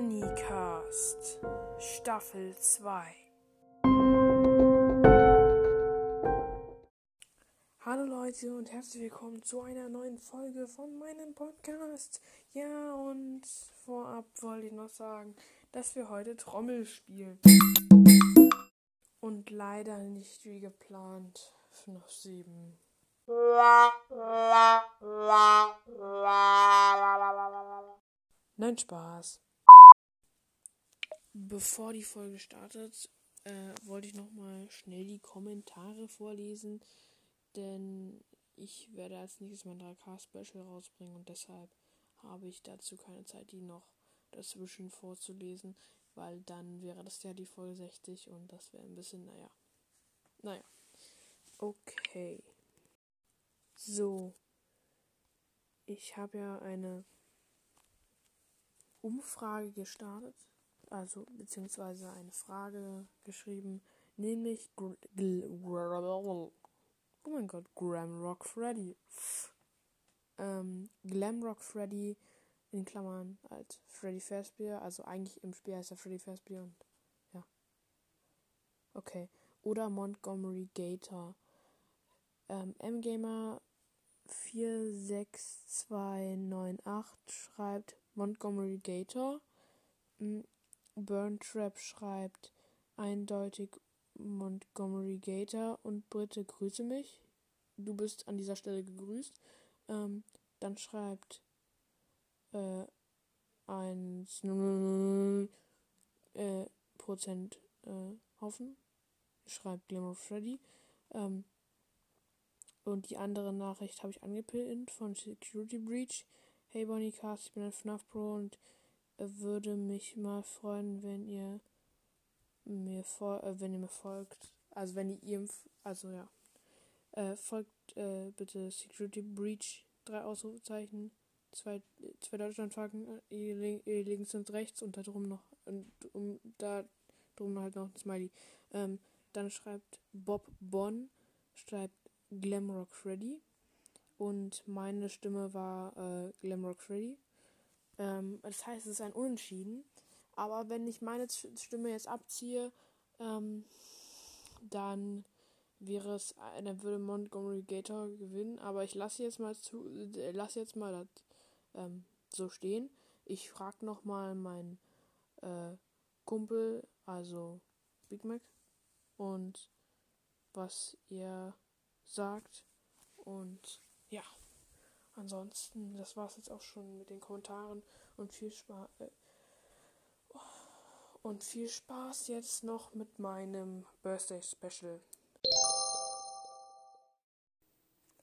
Bonnycast Staffel 2 Hallo Leute und herzlich willkommen zu einer neuen Folge von meinem Podcast. Ja, und vorab wollte ich noch sagen, dass wir heute Trommel spielen. Und leider nicht wie geplant. FNAF 7. Nein, Spaß. Bevor die Folge startet, äh, wollte ich nochmal schnell die Kommentare vorlesen, denn ich werde als nächstes mein 3K-Special rausbringen und deshalb habe ich dazu keine Zeit, die noch dazwischen vorzulesen, weil dann wäre das ja die Folge 60 und das wäre ein bisschen, naja. Naja. Okay. So. Ich habe ja eine Umfrage gestartet, also beziehungsweise eine Frage geschrieben, nämlich oh mein Gott, Glamrock Freddy. Ähm, Glamrock Freddy in Klammern als Freddy Fazbear, also eigentlich im Spiel heißt er Freddy Fazbear und ja. Okay. Oder Montgomery Gator. Ähm, M-Gamer 46298 schreibt Montgomery Gator. Burn Trap schreibt eindeutig Montgomery Gator und Britte grüße mich. Du bist an dieser Stelle gegrüßt. Ähm, dann schreibt äh, 1 äh, Prozent äh, hoffen. Schreibt Glimmer Freddy. Ähm, und die andere Nachricht habe ich angepinnt von Security Breach. Hey Bonnycast, ich bin ein FNAF Pro und würde mich mal freuen, wenn ihr mir äh, wenn ihr mir folgt. Also wenn ihr also ja. Äh, folgt äh, bitte Security Breach, drei Ausrufezeichen, zwei, zwei Deutschlandflaggen, äh, links und rechts und da drum noch und um da drum halt noch ein Smiley. Ähm, dann schreibt Bob Bonn, schreibt Glamrock Freddy und meine Stimme war äh, Glamrock Freddy. Ähm, das heißt, es ist ein Unentschieden. Aber wenn ich meine Stimme jetzt abziehe, ähm, dann wäre es, äh, dann würde Montgomery Gator gewinnen. Aber ich lasse jetzt mal zu, äh, lasse jetzt mal das ähm, so stehen. Ich frage noch mal meinen äh, Kumpel, also Big Mac, und was ihr sagt und ja, ansonsten, das war es jetzt auch schon mit den Kommentaren und viel Spaß. Äh, und viel Spaß jetzt noch mit meinem Birthday Special.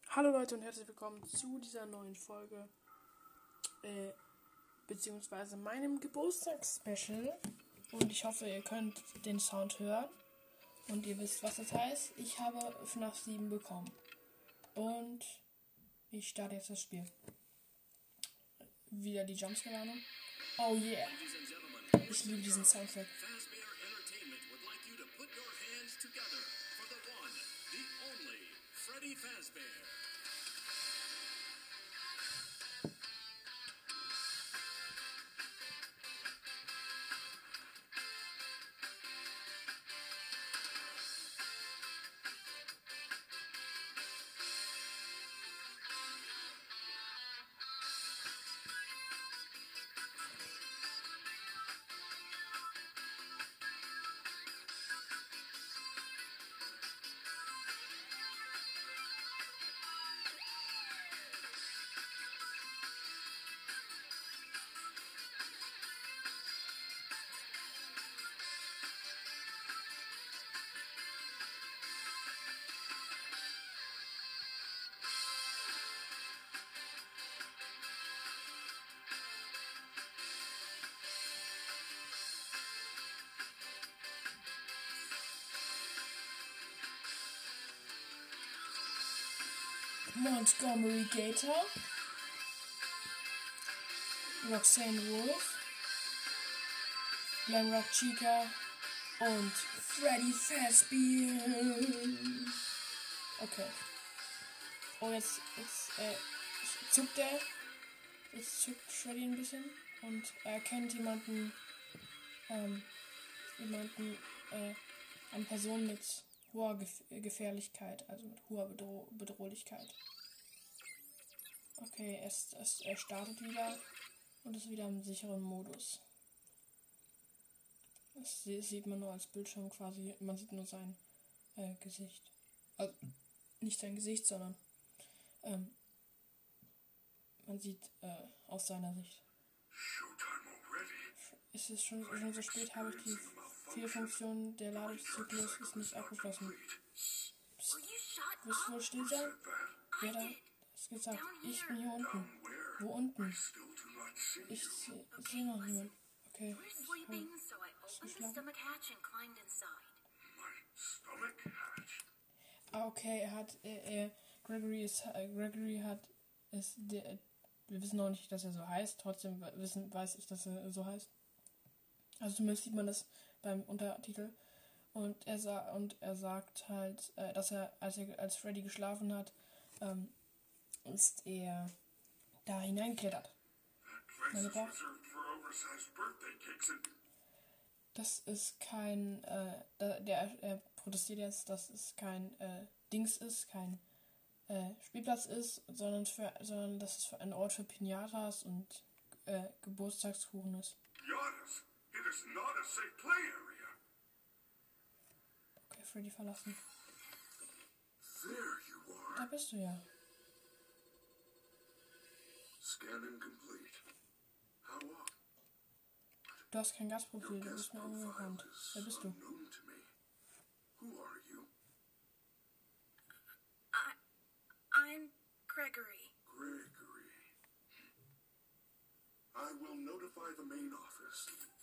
Hallo Leute und herzlich willkommen zu dieser neuen Folge. Äh, beziehungsweise meinem Geburtstagsspecial. Und ich hoffe, ihr könnt den Sound hören. Und ihr wisst, was das heißt. Ich habe FNAF 7 bekommen. Und ich starte jetzt das Spiel. Wieder die Jumpscare-Warnung. Oh yeah. Ich liebe diesen Soundtrack. Montgomery Gator, Roxanne Wolf, Glenrock Chica und Freddy Fazbear. Okay. Oh, jetzt, jetzt äh, zuckt er. Jetzt zuckt Freddy ein bisschen und er erkennt jemanden ähm, jemanden, äh, eine Person mit hoher Gef Gefährlichkeit, also mit hoher Bedro Bedrohlichkeit. Okay, es, es, er startet wieder und ist wieder im sicheren Modus. Das sieht man nur als Bildschirm quasi, man sieht nur sein äh, Gesicht. Also nicht sein Gesicht, sondern ähm, man sieht äh, aus seiner Sicht. Ist es schon, schon so spät, habe ich die vier Funktionen der Ladezyklus ist nicht abgeschlossen. Willst du wohl still sein? Wer da ist gesagt? Ich bin hier unten. Wo unten? Ich sehe seh noch niemand. Okay. Ich geschlafen. Ah, okay, er hat, er, er Gregory ist, äh, Gregory hat, ist, der, wir wissen noch nicht, dass er so heißt, trotzdem wissen, weiß ich, dass er so heißt. Also zumindest sieht man das beim Untertitel. Und er, sa und er sagt halt, äh, dass er, als er als Freddy geschlafen hat, ähm, ist er da hineingeklettert. Das ist kein, äh, der, er protestiert jetzt, dass es kein äh, Dings ist, kein äh, Spielplatz ist, sondern, für, sondern dass es ein Ort für Pinatas und äh, Geburtstagskuchen ist. It is not a safe play area. Okay, Freddy verlassen. There you are. Da bist du ja. Scanning complete. How up? Du hast kein Gastprofil, du bist mir unbekannt. Wer bist du? Who are you? I, I'm Gregory. Gregory. I will notify the main office.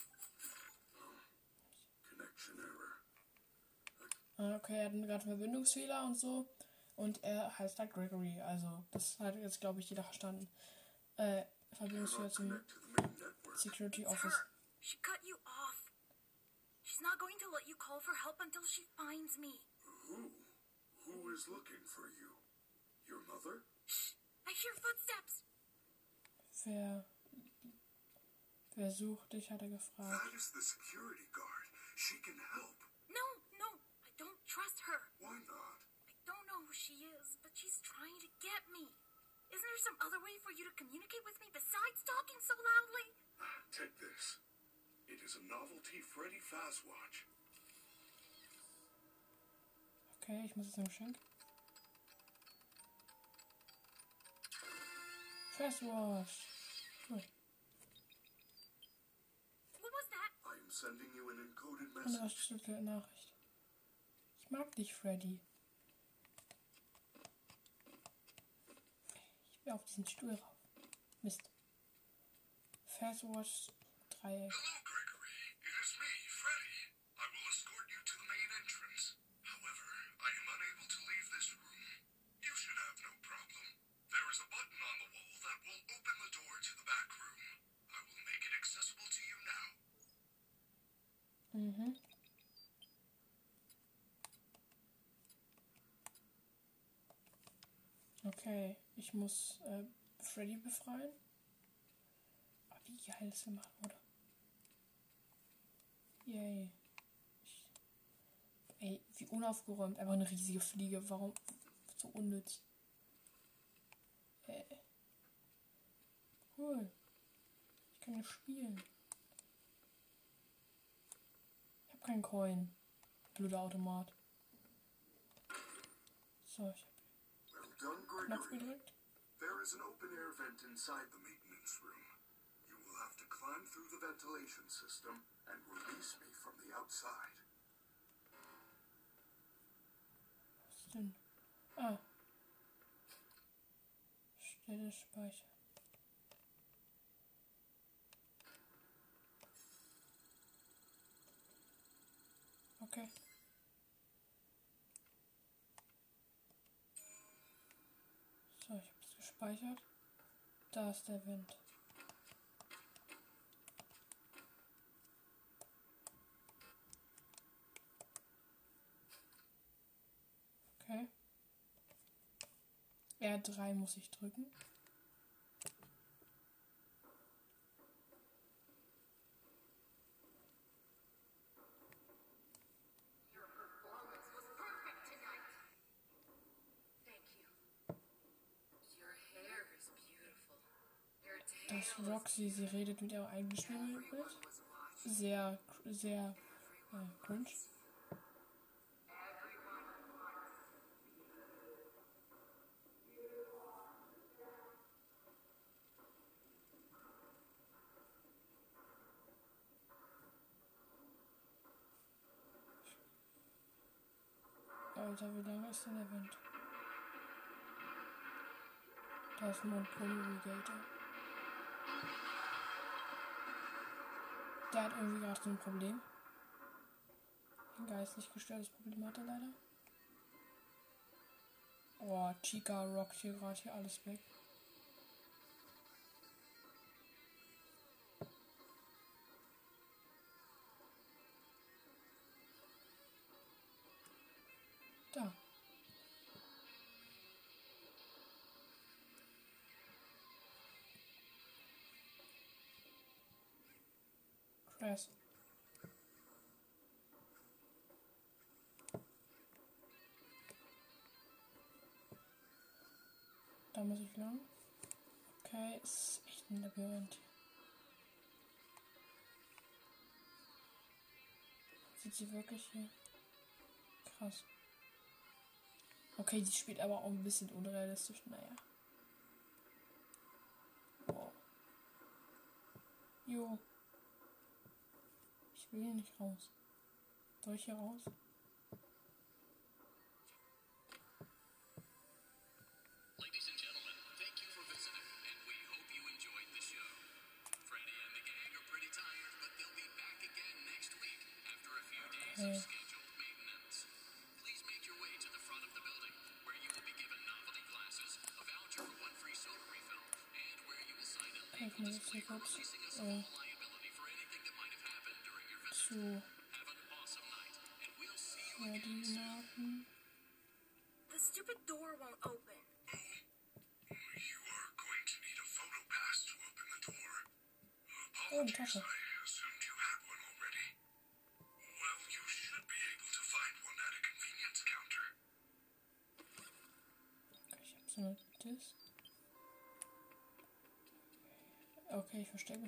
Ah, okay, er hat gerade Verbindungsfehler und so. Und er heißt halt Gregory. Also, das hat jetzt, glaube ich, jeder verstanden. Äh, Verbindungsfehler zum Security Office. She cut you off. She's not going to let you call for help until she finds me. Who? Who is looking for you? Your mother? Shh! I hear footsteps. Wer, wer sucht dich, hat er gefragt. That is the security guard. She can help. No, no, I don't trust her. Why not? I don't know who she is, but she's trying to get me. Isn't there some other way for you to communicate with me besides talking so loudly? Ah, take this. It is a novelty Freddy Fazwatch. Okay, ich muss jetzt ein Geschenk. Fazwatch. Eine message. verschlüsselte Nachricht. Ich mag dich, Freddy. Ich will auf diesen Stuhl rauf. Mist. Fazwatch Dreieck. Mhm. Okay, ich muss äh, Freddy befreien. Ah, wie geil das gemacht wurde. Yay. Ich, ey, wie unaufgeräumt. Einfach eine riesige Fliege. Warum so unnütz? Äh. Cool. Ich kann ja spielen. Habe keinen Coin. Blöder Automat. So, ich Well done, habe Knopf gedrückt. There is an open-air vent inside the maintenance room. You will have to climb through the ventilation system and release me from the outside. Was denn? Ah. Stelle speichern. Okay. So, ich habe es gespeichert. Da ist der Wind. Okay. R3 muss ich drücken. Roxy, sie redet mit ihrem eigenen Spiegelbild. Sehr, sehr äh, cringe. Alter, wie lange ist denn der Wind? Da ist ein Mount Der hat irgendwie gerade so ein Problem. Ein geistlich gestörtes Problem hat er leider. Oh, Chica rockt hier gerade hier alles weg. Krass. Da muss ich lang. Okay, ist echt ein Labyrinth. Sieht sie wirklich hier? Krass. Okay, die spielt aber auch ein bisschen unrealistisch. Naja. Wow. Jo. Will hier nicht raus. Soll ich hier raus? Ladies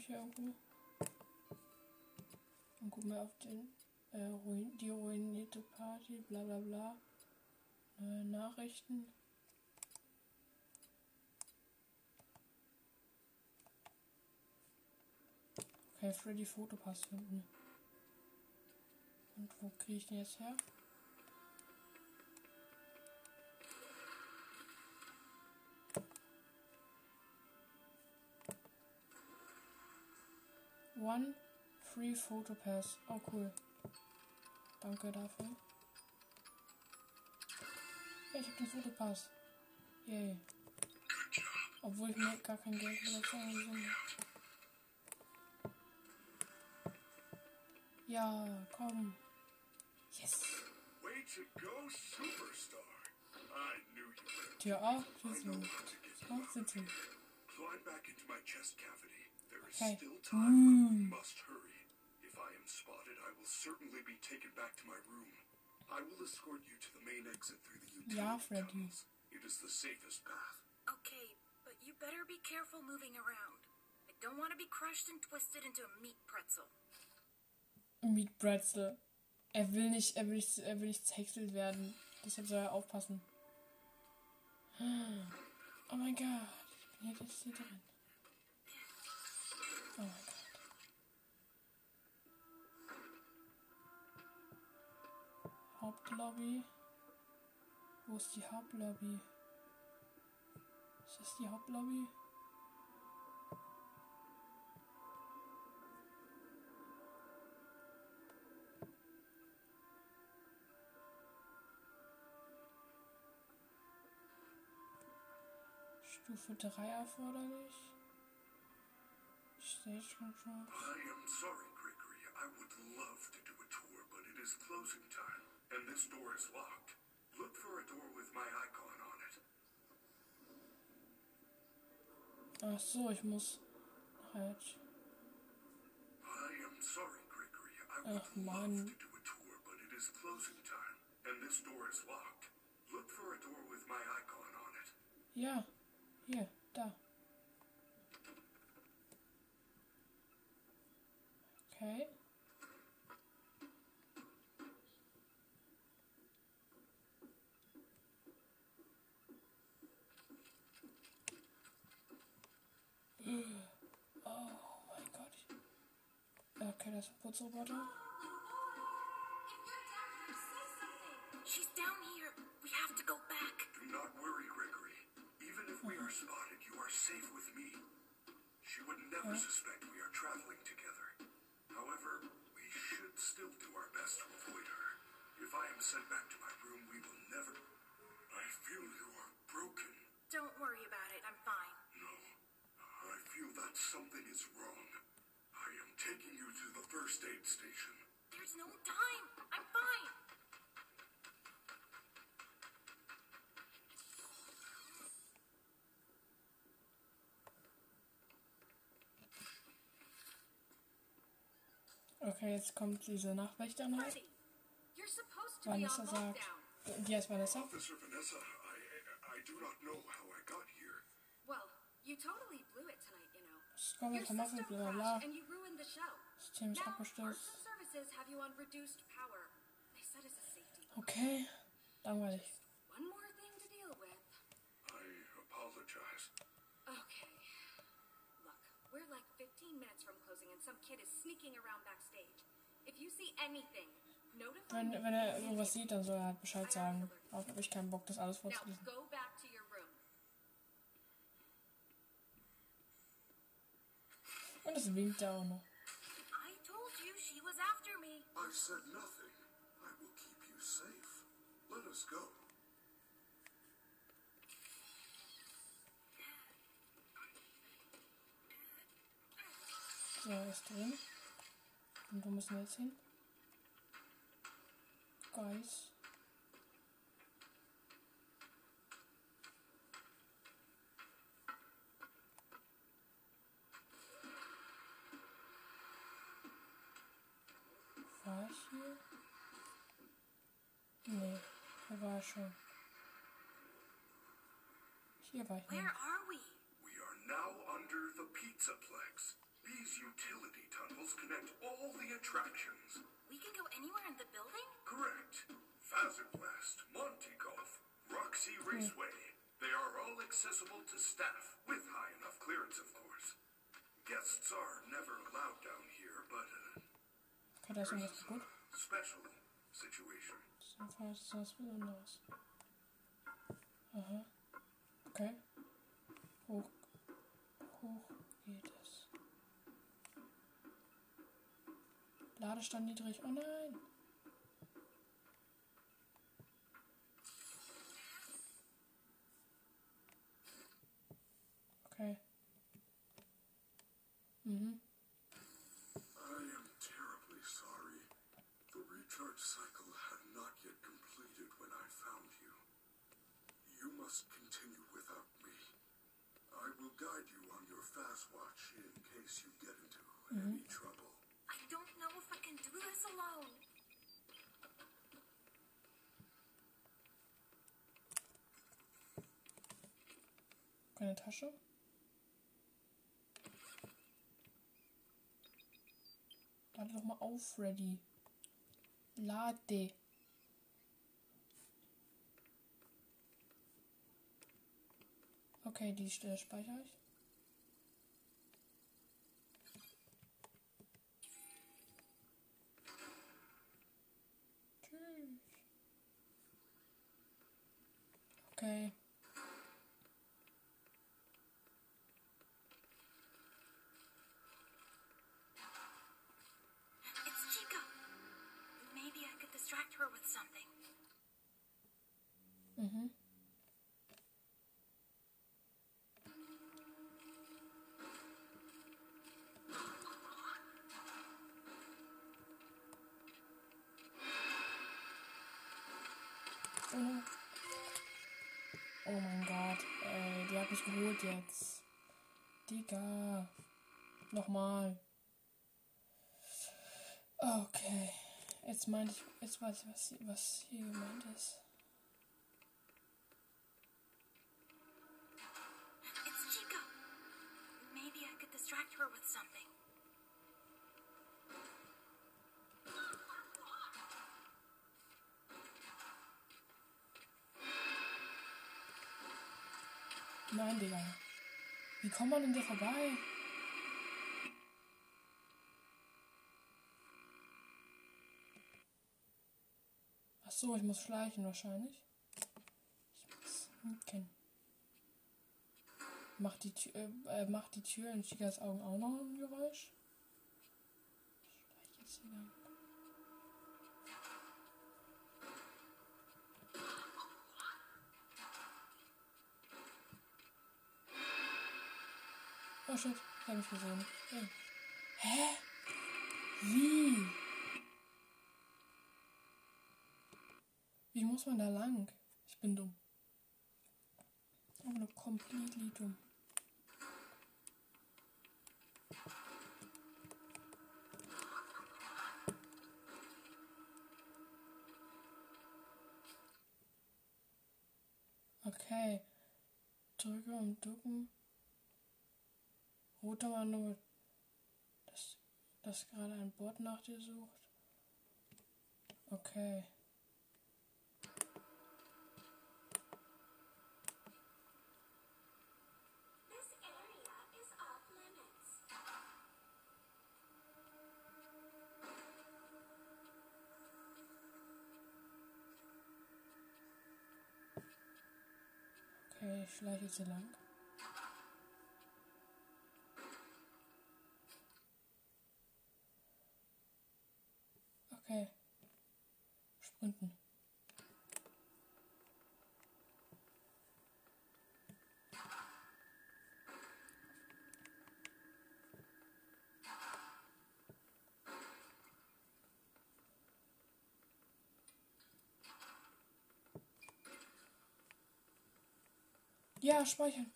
hier irgendwo. Und guck mal auf den äh, Ruin die ruinierte Party, bla bla bla. Neue Nachrichten. Okay, Freddy Fotopass finden. Und wo kriege ich den jetzt her? One Free Photo Pass. Oh, cool. Danke dafür. Ja, ich hab den Fotopass. Yay. Obwohl ich mir gar kein Geld Now bezahlen follow me soll. out. Ja, komm. Yes. Way to go, superstar. I knew you. Tür auf. Get Auf sitzen. Climb back into my chest cavity. There is Okay. still time, but we must hurry. If I am spotted, I will certainly be taken back to my room. I will escort you to the main exit through the utility Ja, Freddy. tunnels. It is the safest path. Okay, but you better be careful moving around. I don't want to be crushed and twisted into a meat pretzel. Meat Bratzel. Er will nicht, er will nicht, er will nicht zerhäckselt werden. Deshalb soll er aufpassen. Oh mein Gott. Ich bin jetzt hier drin. Oh. Hauptlobby. Wo ist die Hauptlobby? Ist das die Hauptlobby? Stufe 3 erforderlich. I am sorry, Gregory. I would love to do a tour, but it is closing time, and this door is locked. Look for a door with my icon on it. Ach so, ich muss halt. I am sorry, Gregory. I would Ach, love to do a tour, but it is closing time, and this door is locked. Look for a door with my icon on it. Ja, hier, da. Okay. Oh mein Gott. Okay, das ist ein Putzroboter. She's down here. We have to go back. Do not worry, Gregory. Even if we are spotted, you are safe with me. She would never suspect we are traveling together. However, we should still do our best to avoid her. If I am sent back to my room, we will never. I feel you are broken. Don't worry about it. I'm fine. No, I feel that something is wrong. I am taking you to the first aid station. There's no time. I'm fine. Okay, jetzt kommt diese be Vanessa sagt. Die heißt Vanessa. Officer Vanessa, I, I do not know how I got here. Well, you totally blew it tonight, you know. Your system crashed and you ruined the. System ist Now, abgestürzt. Services have you on reduced power. They said it's a safety. Okay, langweilig. One more thing to deal with. I apologize. Minutes from closing and some kid is sneaking around backstage. If you see anything, notify Wenn, me wenn er irgendwas sieht, dann soll er halt Bescheid sagen. Aber habe ich keinen Bock, das alles Now vorzulesen. go back to your room. Und es winkt da auch noch. I told you she was after me. I said nothing. I will keep you safe. Let us go. So, er ist drin. Und wo müssen wir jetzt hin? Guys. War ich hier? Nee, hier war ich schon. Hier war ich Where nicht. are we? We are now under the Pizzaplex. These utility tunnels connect all the attractions. We can go anywhere in the building? Correct. Fazerblast, Monte Golf, Roxy Raceway. They are all accessible to staff, with high enough clearance, of course. Guests are never allowed down here, but uh, Okay, da ist this irgendwas is kaputt. a special situation. Jedenfalls ist das Besonderes. Aha. Okay. Hoch. Hoch geht es. Ladestand niedrig. Oh nein. Okay. Mhm. I am terribly sorry. The recharge cycle had not yet completed when I found you. You must continue without me. I will guide you on your fast watch in case you get into any trouble. This alone. Keine Tasche. Lade doch mal auf, Freddy. Lade. Okay, die Stelle speichere ich. Okay. It's Chica. Maybe I could distract her with something. Mhm. Geholt jetzt. Digga. Nochmal. Okay. Jetzt meinte ich, jetzt weiß ich, was, was hier gemeint ist. Nein, Digga. Wie kommt man denn da vorbei? Ach so, ich muss schleichen wahrscheinlich. Ich muss hinken. Macht die Tür, äh, äh, macht die Tür in Chikas Augen auch noch ein Geräusch? Ich schleiche jetzt hier lang. Oh shit, ich hab mich gesehen. Okay. Hä? Wie? Wie muss man da lang? Ich bin dumm. Aber nur completely dumm. Okay. Drücke und ducken. Roter war nur, dass, dass gerade ein Bot nach dir sucht. Okay. Okay, ich schleiche jetzt hier lang. Okay. Sprinten. Ja, speichern.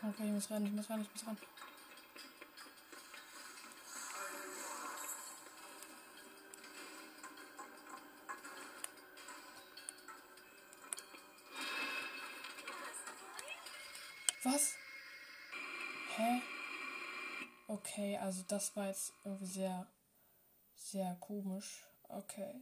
Okay, ich muss ran, ich muss ran, ich muss ran. Was? Hä? Okay, also das war jetzt irgendwie sehr, sehr komisch. Okay.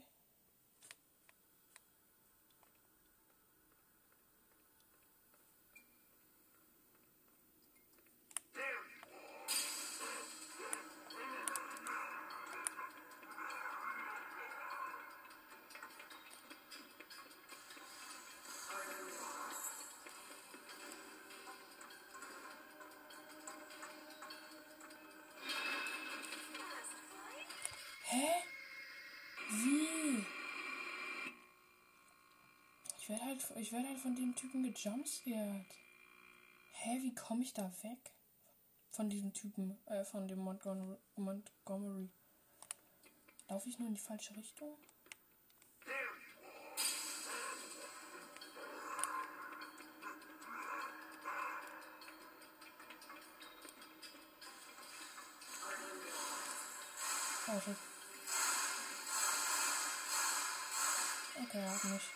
Ich werde halt, von dem Typen gejumpscared. Hä, wie komme ich da weg? Von diesem Typen, äh, von dem Montgomery. Montgomery. Laufe ich nur in die falsche Richtung? Oh, shit. Okay, er hat mich.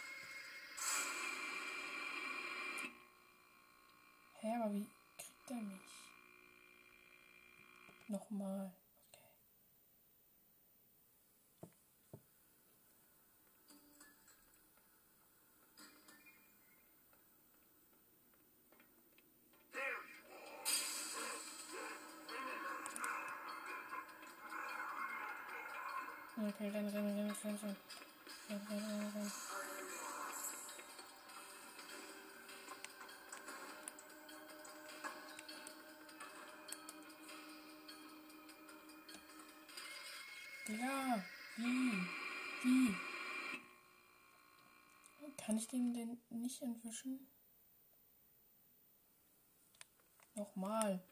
Renn. Renn, renn, renn, renn. Ja, wie? Wie? Kann ich den denn nicht entwischen? Nochmal.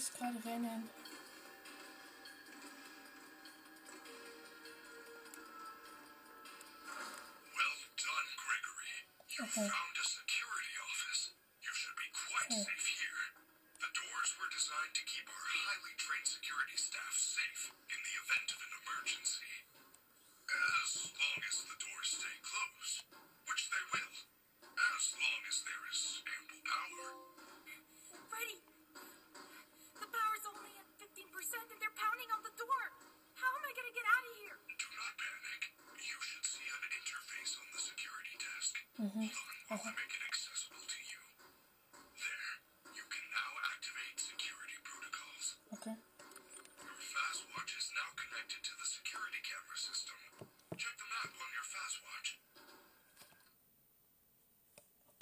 muss gerade rennen. Okay. Mm-hmm. mm-hmm. Make it accessible to you. There, you can now activate security protocols. Okay. Your fast watch is now connected to the security camera system. Check the map on your fast watch.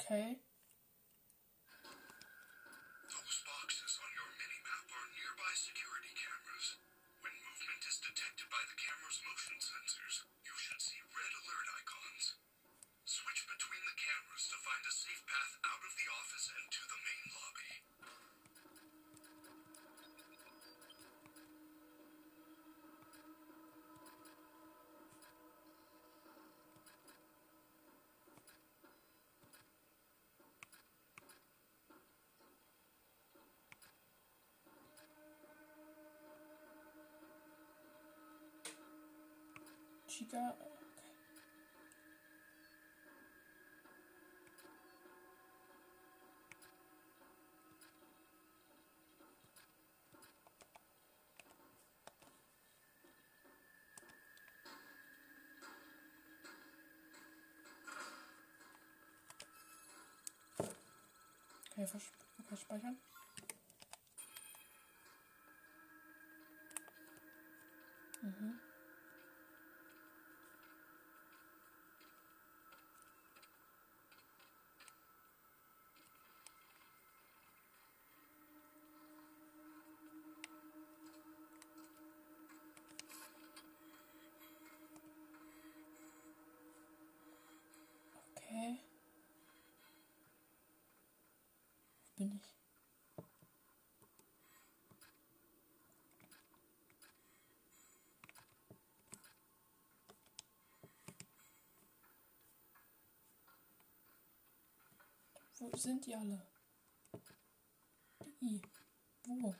Okay. Cheater. Okay, verspeichern. bin ich? Wo sind die alle? Die. Wo?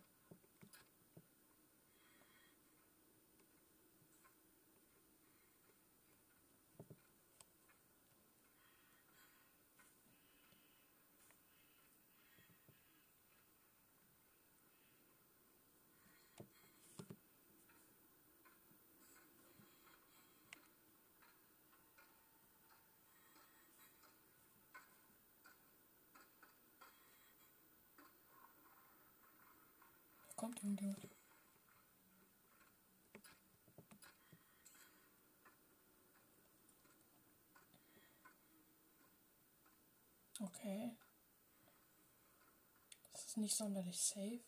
Kommt irgendjemand? Okay. Das ist nicht sonderlich safe.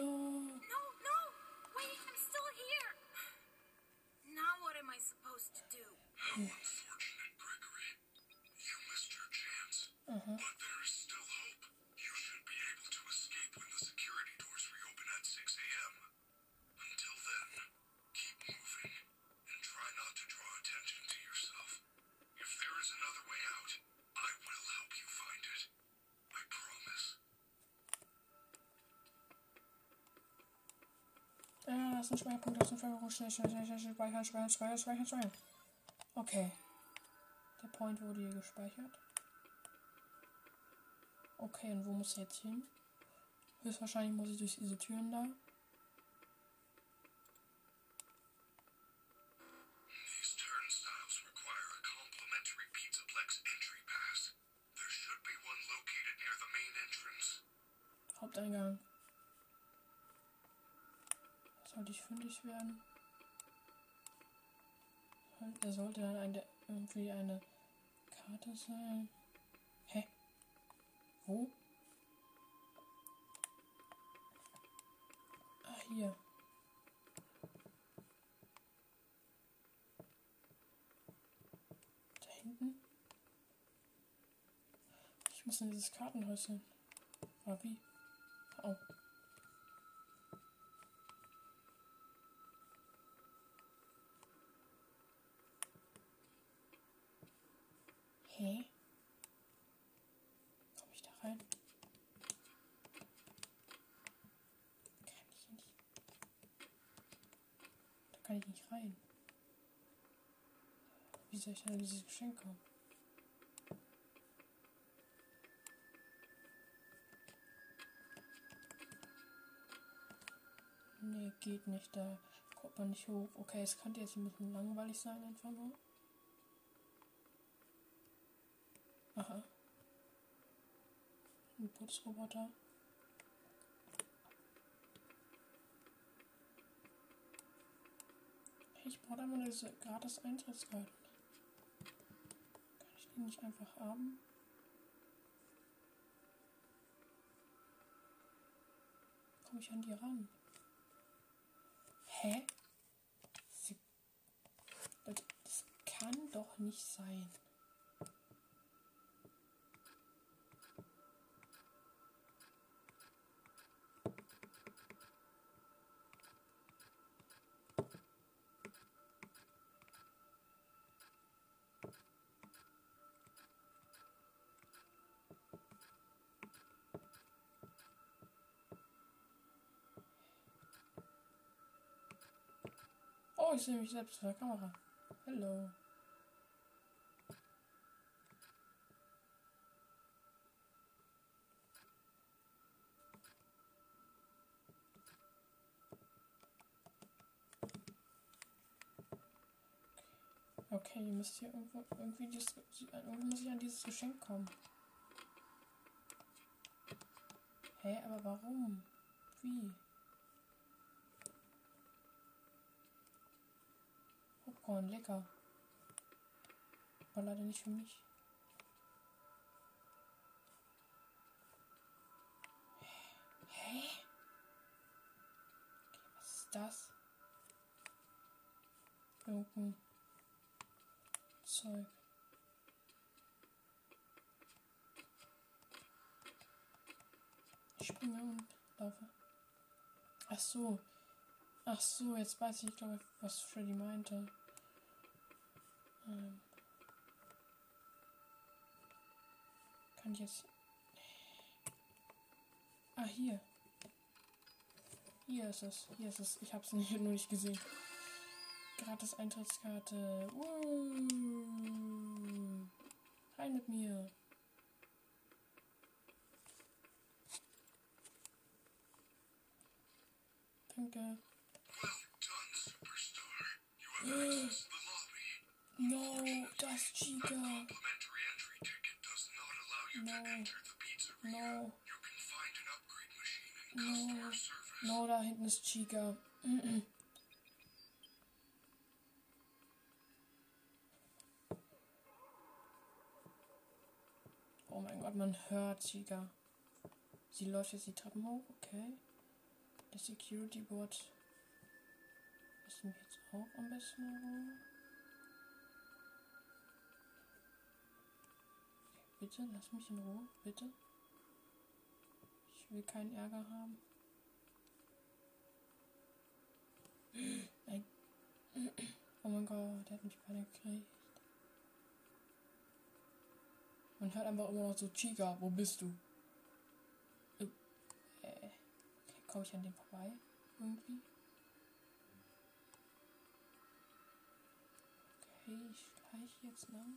know ist ein Speicherpunkt, da ist ein Speicherpunkt. Schnell, schnell, schnell, schnell, speichern, speichern, speichern, speichern, speichern. Okay. Der Point wurde hier gespeichert. Okay, und wo muss ich jetzt hin? Höchstwahrscheinlich muss ich durch diese Türen da. Fündig werden? Soll- Er sollte dann eine, irgendwie eine Karte sein. Hä? Wo? Ah, hier. Da hinten? Ich muss in dieses Kartenhäuschen. Aber wie? Oh. Hä? Komme ich da rein? Kann ich hier nicht. Da kann ich nicht rein. Wie soll ich an dieses Geschenk kommen? Nee, geht nicht. Da kommt man nicht hoch. Okay, es könnte jetzt ein bisschen langweilig sein, einfach nur. Aha. Ein Putzroboter. Ich brauche einmal diese gratis Eintrittskarten. Kann ich einfach haben? Komme ich an die ran? Hä? Sie das kann doch nicht sein. Ich sehe mich selbst vor der Kamera. Hallo. Okay, ihr müsst hier irgendwo, irgendwie, dieses, irgendwie muss ich an dieses Geschenk kommen. Hä, aber warum? Wie? Popcorn, lecker. Aber leider nicht für mich. Hä? Okay, was ist das? Irgendein Zeug. Ich springe und laufe. Ach so. Ach so, jetzt weiß ich, glaube ich, was Freddy meinte. Ähm. Kann ich jetzt. Ah, hier. Hier ist es. Hier ist es. Ich habe es nicht, nur nicht gesehen. Gratis Eintrittskarte. Uh. Rein mit mir. Danke. Well done, superstar. You have access. No, das Chica. No. No. No. No, da hinten ist Chica. Oh mein Gott, man hört Chica. Sie läuft jetzt die Treppen hoch, okay. Der Security Board lassen wir jetzt auch am besten in Bitte, lass mich in Ruhe, bitte. Ich will keinen Ärger haben. Nein. Oh mein Gott, der hat mich beide gekriegt. Man hört einfach immer noch so, Chica, wo bist du? Äh, äh okay, komme ich an dem vorbei? Irgendwie? Okay, ich schleiche jetzt lang.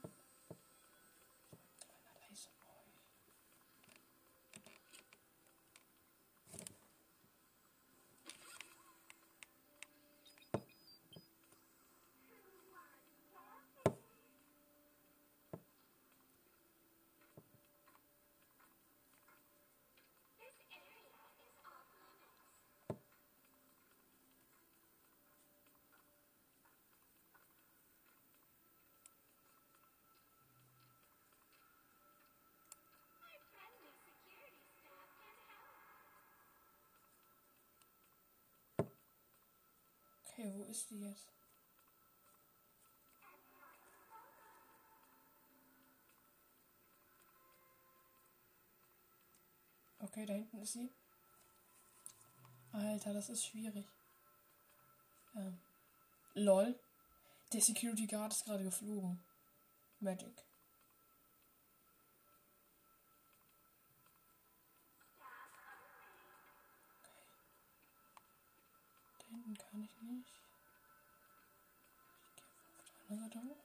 Okay, wo ist die jetzt? Okay, da hinten ist sie. Alter, das ist schwierig. Ähm. LOL. Der Security Guard ist gerade geflogen. Magic. Da hinten kann ich nicht. Ich gehe auf der anderen Seite hoch.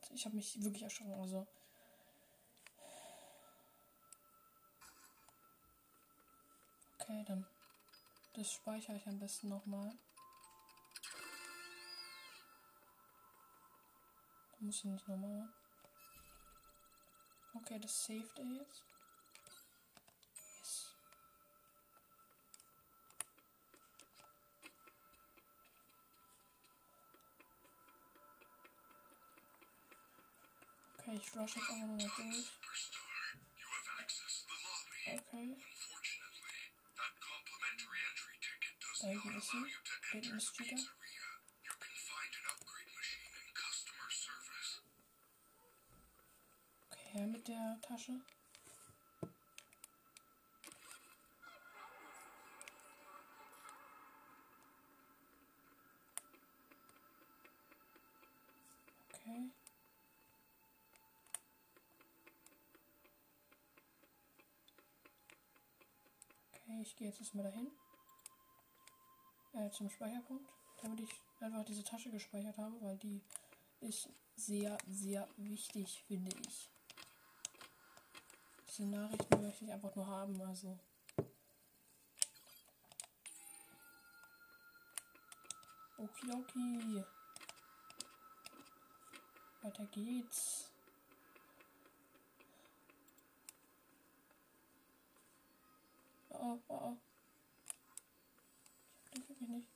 Gott, ich habe mich wirklich erschrocken. Also. Okay, dann. Das speichere ich am besten nochmal. Muss ich nicht nochmal. Okay, das saved er jetzt. Complimentary entry ticket does Da hinten not ist allow sie. you to Da hinten enter ist the Chica. pizzeria. You can find an upgrade machine in customer service. Okay, her mit der Tasche. Okay. Okay, ich gehe jetzt erstmal dahin. Äh, zum Speicherpunkt, damit ich einfach diese Tasche gespeichert habe, weil die ist sehr, sehr wichtig, finde ich. Diese Nachrichten möchte ich einfach nur haben, also. Okidoki. Weiter geht's. Oh, oh, oh. Ich wirklich nicht.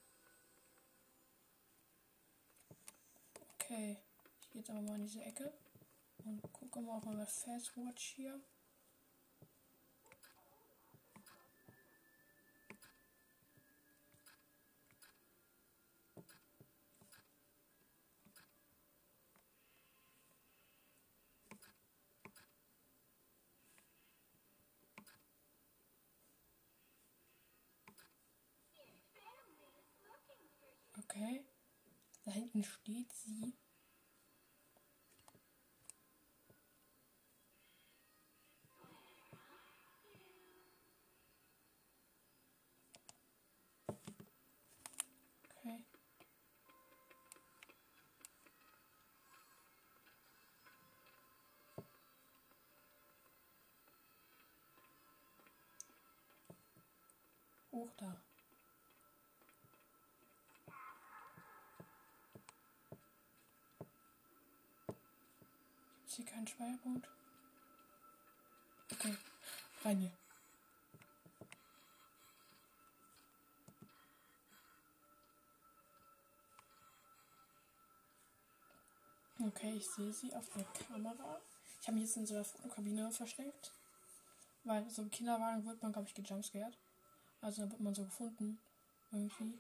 Okay. Ich gehe jetzt aber mal in diese Ecke und gucke mal auf meine Fastwatch hier. Okay. Da hinten steht sie. Okay. Hoch da. Ich sehe keinen Speicherpunkt. Okay, rein hier. Okay, ich sehe sie auf der Kamera. Ich habe mich jetzt in so einer Fotokabine versteckt. Weil so im Kinderwagen wird man, glaube ich, gejumpscared. Also dann wird man so gefunden. Irgendwie.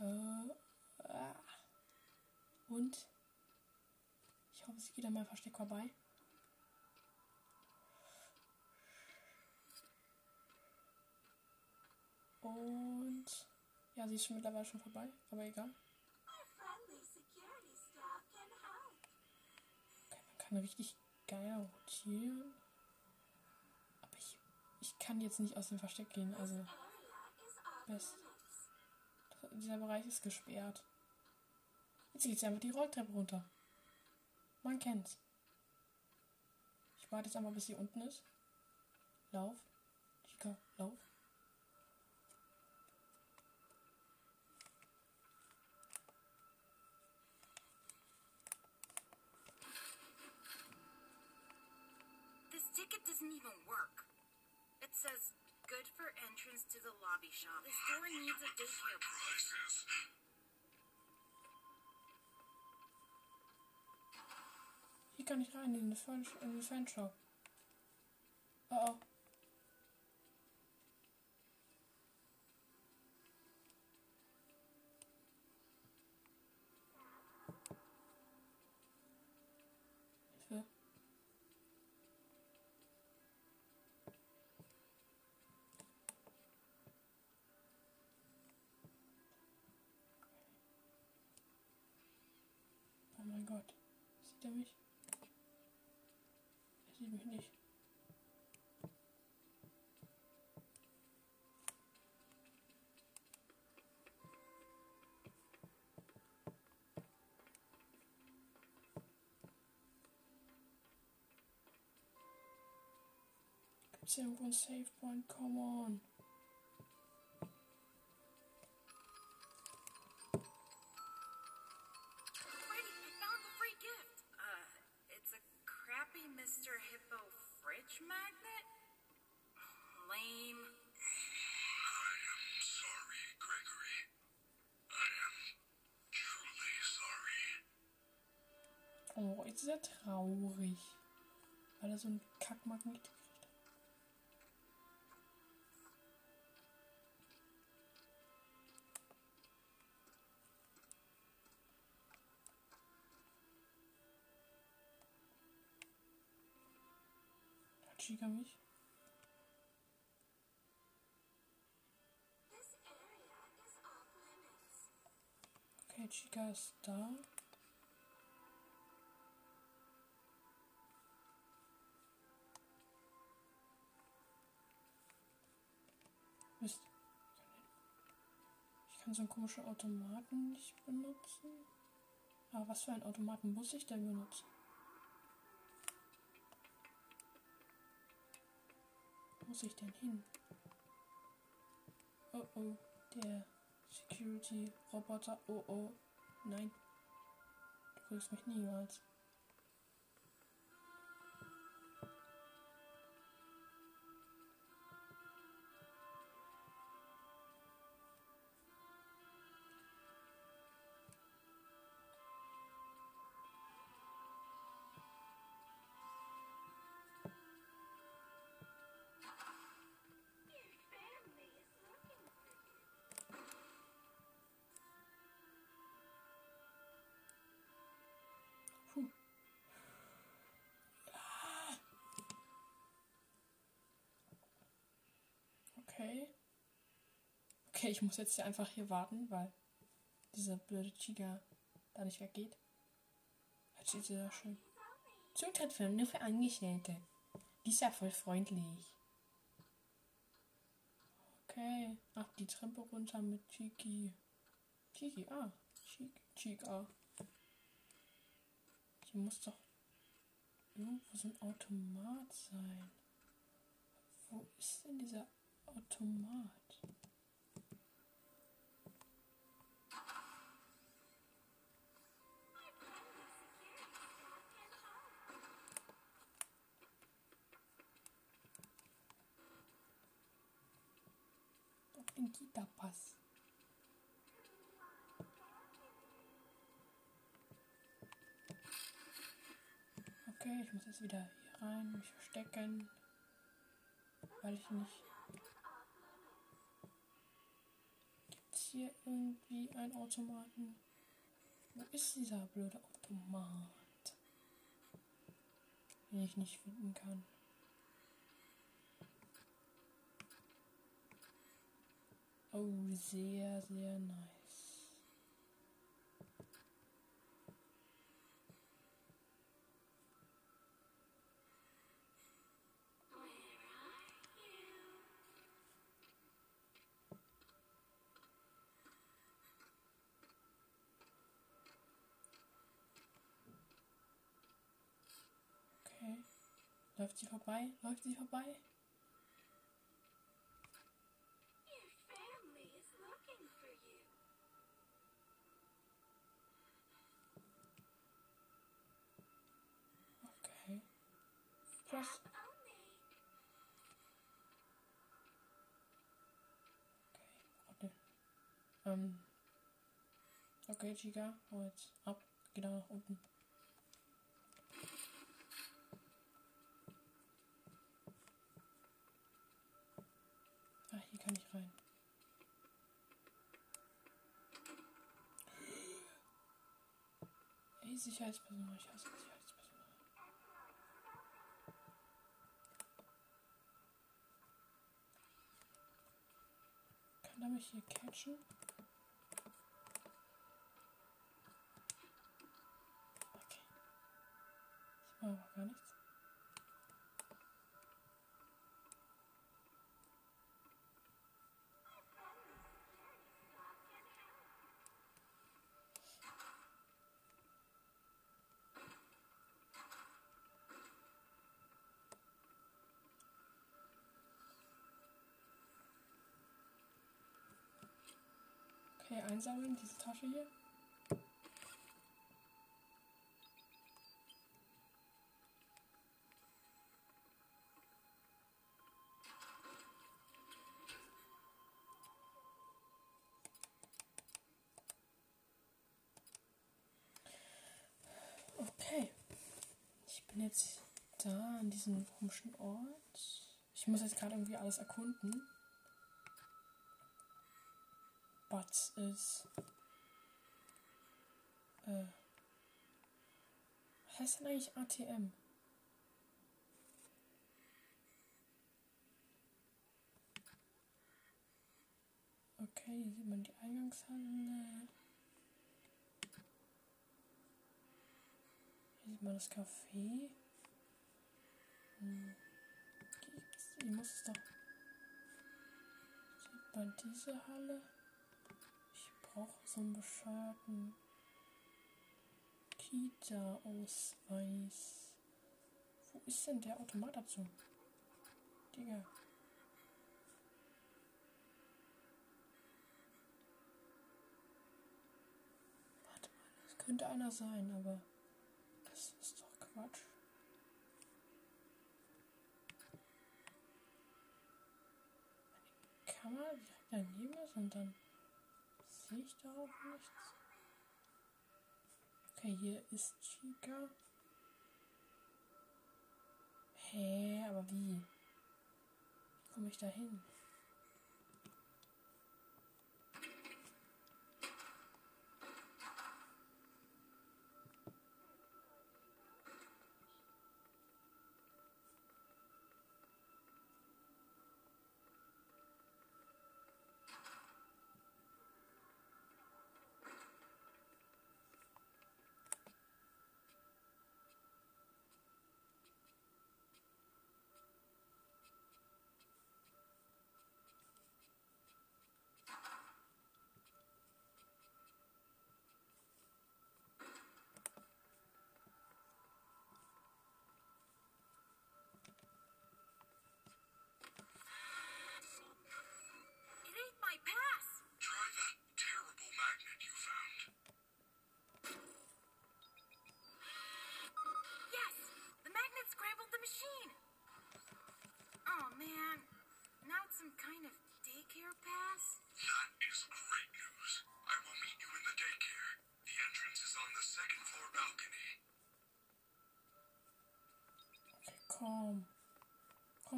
Äh, ah. Und hoffe, sie geht an meinem Versteck vorbei. Und ja, sie ist schon mittlerweile schon vorbei, aber egal. Okay, man kann richtig geil rotieren. Aber ich, ich kann jetzt nicht aus dem Versteck gehen, also best. Dieser Bereich ist gesperrt. Jetzt geht sie einfach die Rolltreppe runter. Man kennt's. Ich warte jetzt einmal, bis sie unten ist. Lauf. Chica, lauf. This ticket doesn't even work. It says, good for entrance to the lobby shop. This door needs a daycare plan. Hier kann ich rein in den Fanshop. Oh oh. Oh mein Gott. Sieht er mich? Er sieht mich nicht. Gibt's hier irgendwo einen Save Point? Come on. Er traurig. Weil er so einen Kackmagnet gekriegt hat. Hat Chica mich? Okay, Chica ist da. Kann so einen komischen Automaten nicht benutzen. Aber was für einen Automaten muss ich denn benutzen? Muss ich denn hin? Oh oh, der Security-Roboter. Oh oh, nein. Du kriegst mich niemals. Okay. Okay, ich muss jetzt hier einfach hier warten, weil dieser blöde Chica da nicht weggeht. Steht sie da schön. Zutritt für nur für Angestellte. Die ist ja voll freundlich. Okay. Ach, die Treppe runter mit Chiki. Chiki, ah. Chik, Chica. Hier muss doch irgendwo so ein Automat sein. Wo ist denn dieser Automat. Doch den Kita-Pass. Okay, ich muss jetzt wieder hier rein, mich verstecken, weil ich nicht hier irgendwie einen Automaten? Wo ist dieser blöde Automat? Den ich nicht finden kann. Oh, sehr, sehr nice. Okay. Läuft sie vorbei? Läuft sie vorbei? Okay. Only. Okay. Ähm. Okay, Chica, hau jetzt ab. Geh da nach unten. Ah, hier kann ich rein. Ey, Sicherheitspersonal, ich hasse Sicherheitspersonal. Kann er mich hier catchen? Okay. Sieht man aber gar nichts. Einsammeln, diese Tasche hier. Okay. Ich bin jetzt da an diesem komischen Ort. Ich muss jetzt gerade irgendwie alles erkunden. Butts ist. Äh. Was heißt denn eigentlich ATM? Okay, hier sieht man die Eingangshalle. Hier sieht man das Café. Hm. Hier muss es doch. Sieht man diese Halle? Brauche so einen bescheuerten Kita-Ausweis. Wo ist denn der Automat dazu? Digga. Warte mal, das könnte einer sein, aber das ist doch Quatsch. Meine Kamera direkt daneben ist und dann sehe ich darauf nichts. Okay, hier ist Chica. Hä, aber wie? Wie komme ich da hin?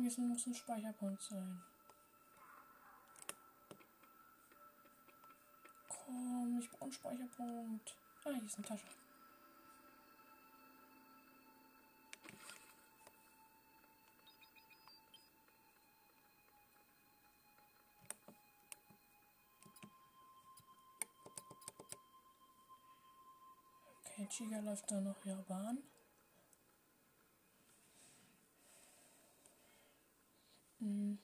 Jetzt muss ein Speicherpunkt sein. Komm, ich brauche einen Speicherpunkt. Ah, hier ist eine Tasche. Okay, Chica läuft da noch ihre Bahn. Hm.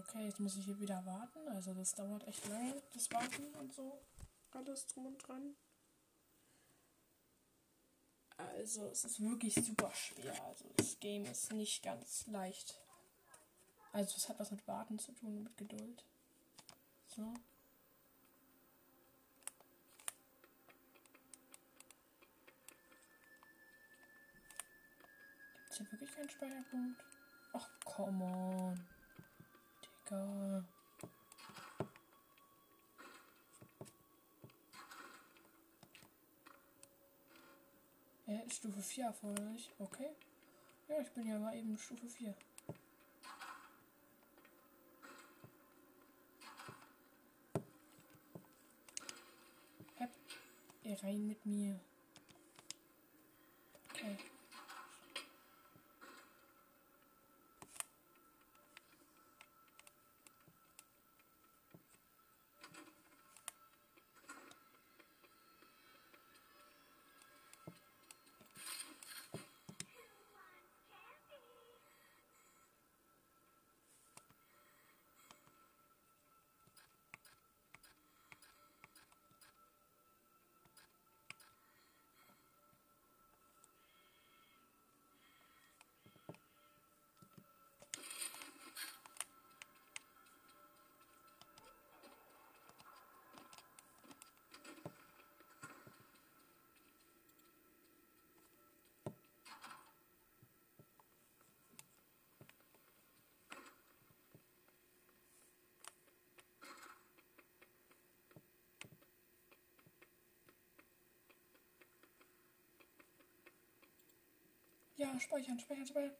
Okay, jetzt muss ich hier wieder warten. Also das dauert echt lange, das Warten und so. Alles drum und dran. Also es ist wirklich super schwer. Also das Game ist nicht ganz leicht. Also es hat was mit Warten zu tun, mit Geduld. So. Hier wirklich keinen Speicherpunkt? Ach, come on. Digga. Äh, Stufe 4 erforderlich. Okay. Ja, ich bin ja mal eben Stufe 4. Hepp. Geh rein mit mir. Okay. Ja, speichern, speichern, speichern.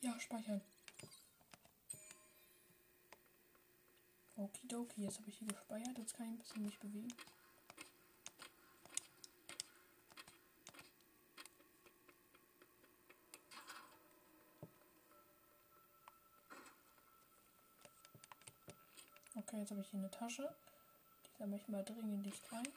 Ja, speichern. Okidoki, jetzt habe ich hier gespeichert. Jetzt kann ich ein bisschen mich bewegen. Okay, jetzt habe ich hier eine Tasche. Die sammle ich mal dringend nicht ein.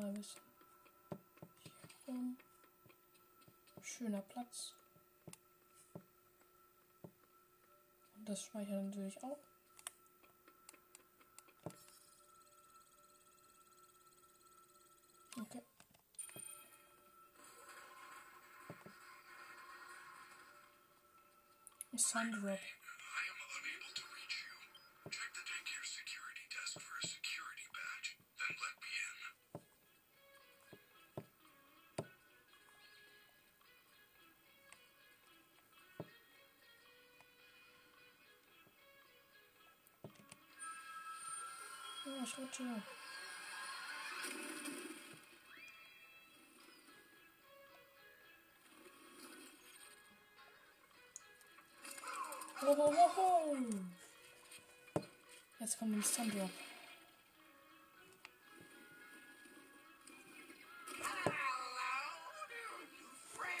Mal bisschen hier rum. Schöner Platz. Und das speichern natürlich auch. Okay. Sandrop. Ja, ich rutsche. Ho, ho, ho, ho. Jetzt kommt ein Sandrop.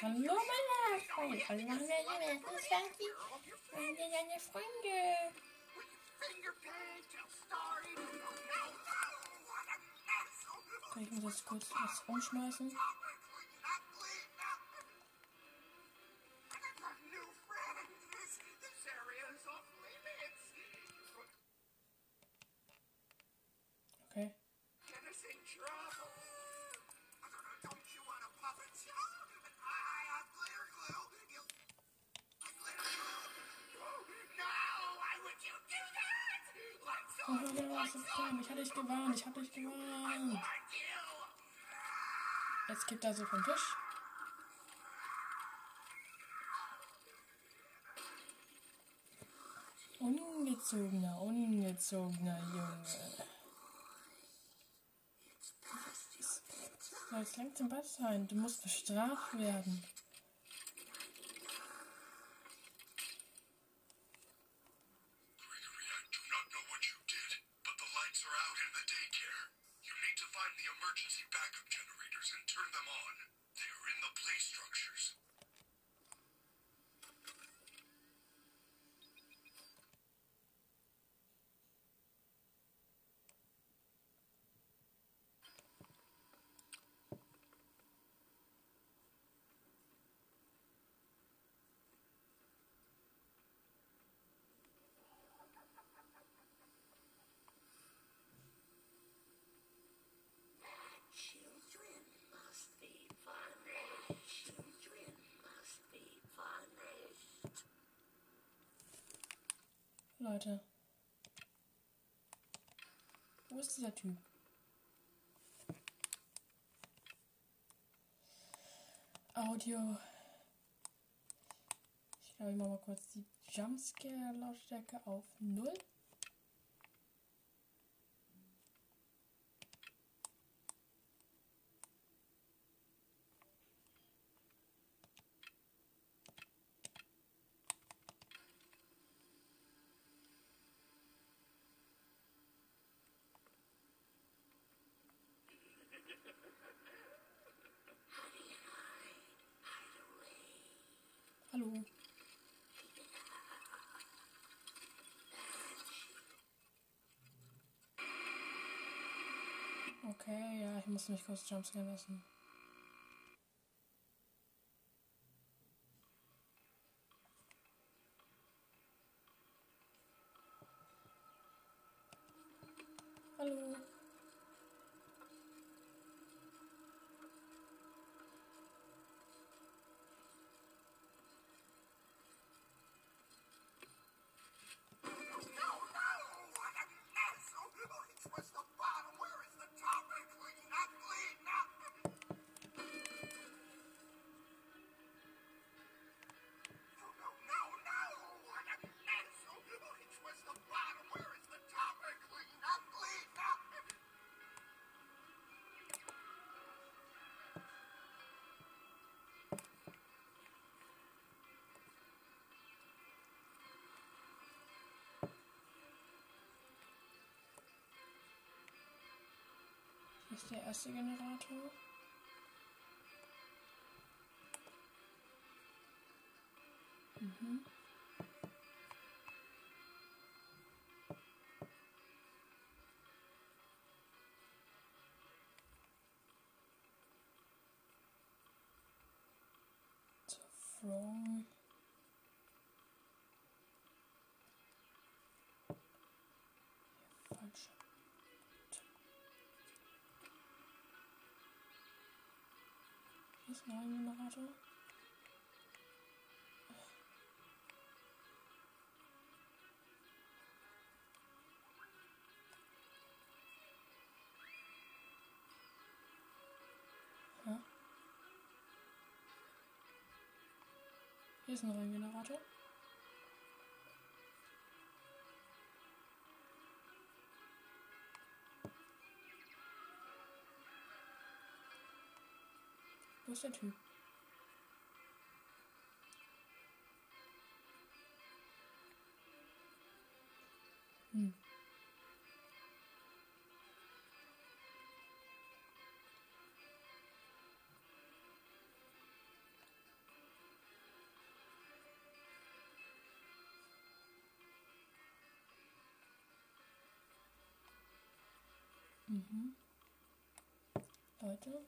Hallo, meine Freunde. Hallo, meine Freunde. Das ist Santi. Und deine Freunde. Okay, ich muss jetzt kurz was umschmeißen. Okay. Ich hatte dich gewarnt, ich hatte dich gewarnt. Jetzt kippt er so vom Tisch. Ungezogener, ungezogener Junge. Soll es langsam was sein? Du musst bestraft werden. Gregory, I do not know what you did, but the lights are out in the daycare. You need to find the emergency backup generators and turn them on. They are in the play structures. Children must be punished. Children must be punished. Leute. Wo ist dieser Typ? Audio. Ich glaube, ich mache mal kurz die Jumpscare-Lautstärke auf 0. Hallo. Okay, ja, ich muss mich kurz jumpscare lassen. Ist der erste Generator. Ist noch ein Generator. Hier ist noch ein Generator. Ist der Typ? Hm. Mhm. Leute.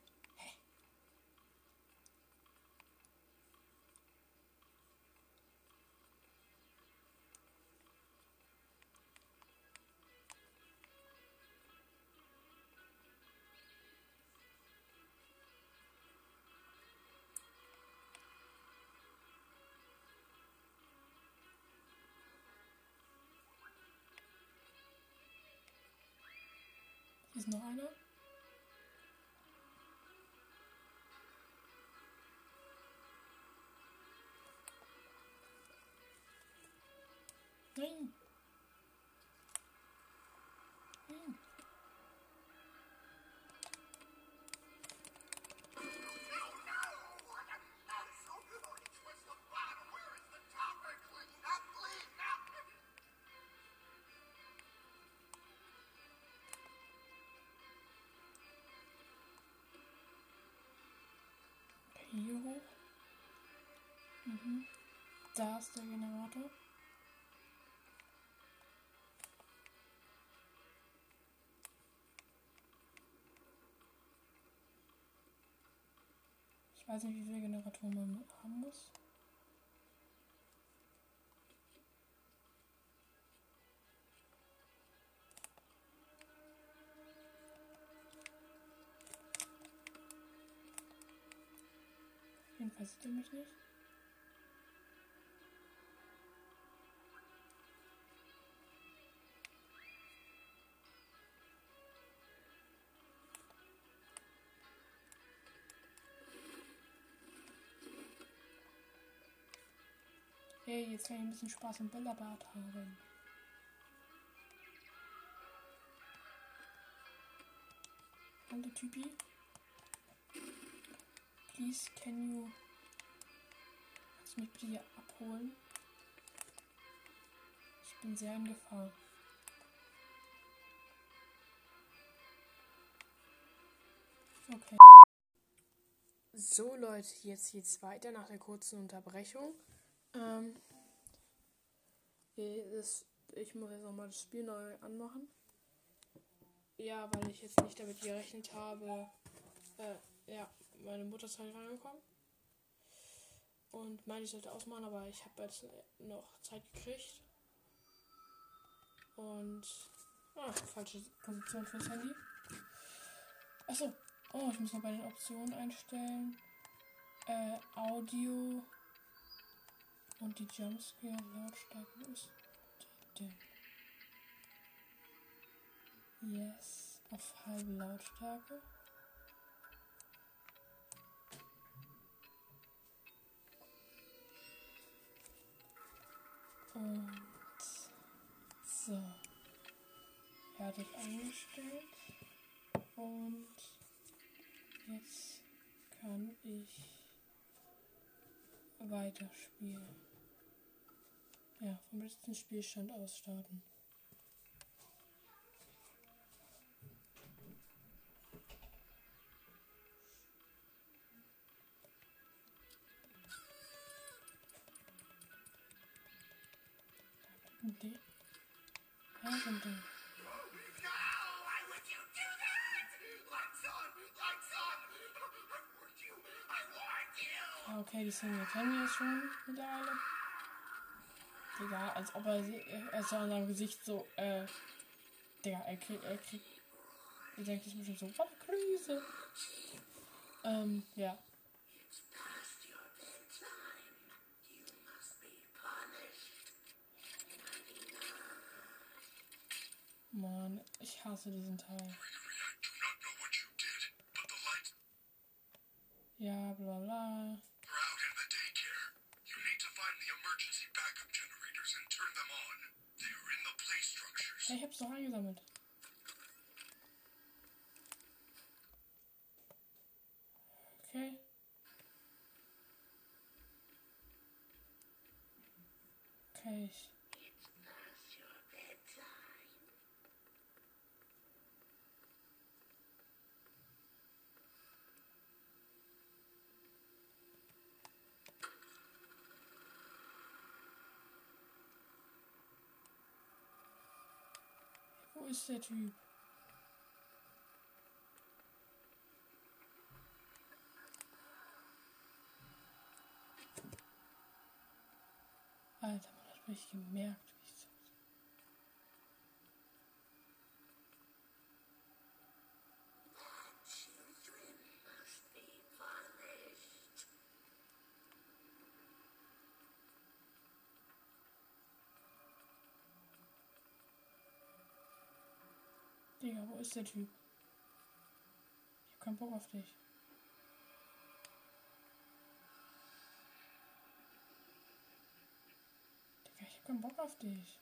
Noch einer. Nein. Hier hoch. Mhm. Da ist der Generator. Ich weiß nicht, wie viele Generatoren man haben muss. Sieht er mich nicht. Hey, jetzt kann ich ein bisschen Spaß im Bällebad haben. Hallo Typi. Please, can you... Mich bitte hier abholen? Ich bin sehr in Gefahr. Okay. So Leute, jetzt geht's weiter nach der kurzen Unterbrechung. Ähm, ich muss jetzt nochmal das Spiel neu anmachen. Ja, weil ich jetzt nicht damit gerechnet habe. Äh, ja, meine Mutter ist halt reingekommen. Und meine ich sollte ausmachen, aber ich habe jetzt noch Zeit gekriegt. Und. Ah, falsche Position fürs Handy. Achso. Oh, ich muss noch bei den Optionen einstellen. Äh, Audio. Und die Jumpscare Lautstärke ist? Yes. Auf halbe Lautstärke. Und so. Fertig eingestellt. Und jetzt kann ich weiterspielen. Ja, vom letzten Spielstand aus starten. You! Ah, okay, die Szene kennen wir schon mittlerweile. Digga, als ob er, er so an seinem Gesicht so, äh, Digga, er kriegt, er kriegt, ihr denkt sich bestimmt so, was Krise. Ähm, ja. It's past your bedtime. You must be punished. Mann, ich hasse diesen Teil. I do not know what you did, but the lights Ja, bla bla. are out in the daycare. You need to find the emergency backup generators and turn them on. They are in the play structures. Hey, ich hab's doch eingesammelt. Okay. Okay, ich. It's past your bedtime. Wo ist der Typ? Alter, man hat mich gemerkt, wie ich so. Children must be punished. Digga, wo ist der Typ? keinen Bock auf dich. Digga, ich hab keinen Bock auf dich.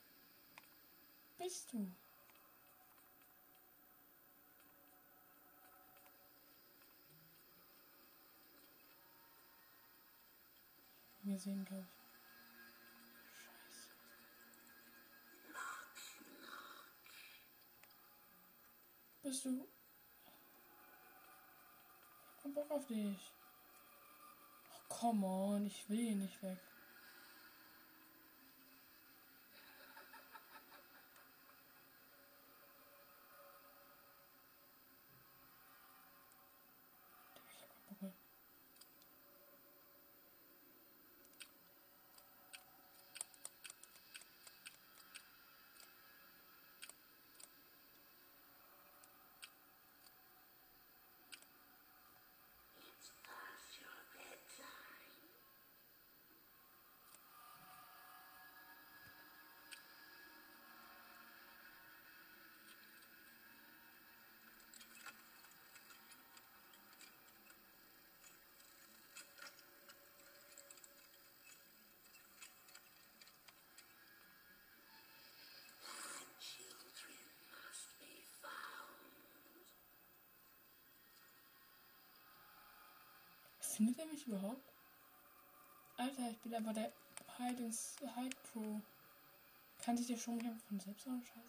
Bist du? Wir sehen, glaube ich. Bist du? Ich hab Bock auf dich. Oh, come on, ich will hier nicht weg. Findet er mich überhaupt? Alter, ich bin aber der Hidings Hide Pro. Kann sich der einfach von selbst anschalten?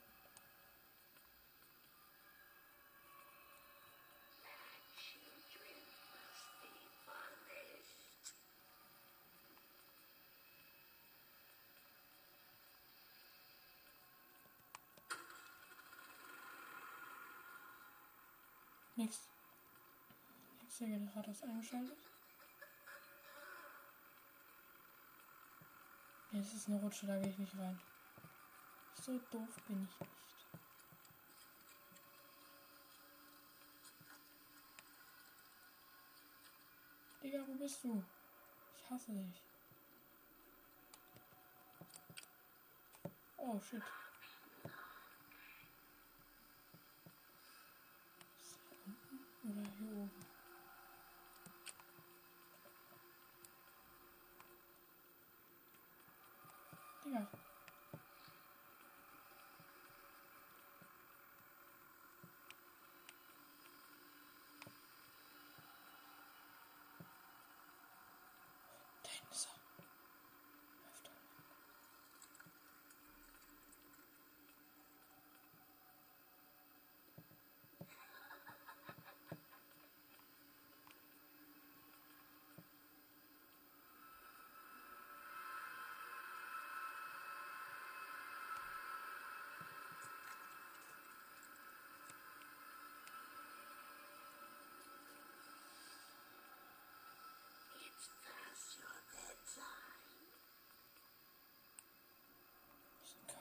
Nix. Nix, der Generator ist eingeschaltet. Nee, das ist eine Rutsche, da gehe ich nicht rein. So doof bin ich nicht. Digga, wo bist du? Ich hasse dich. Oh, shit. Ist hier unten oder hier oben?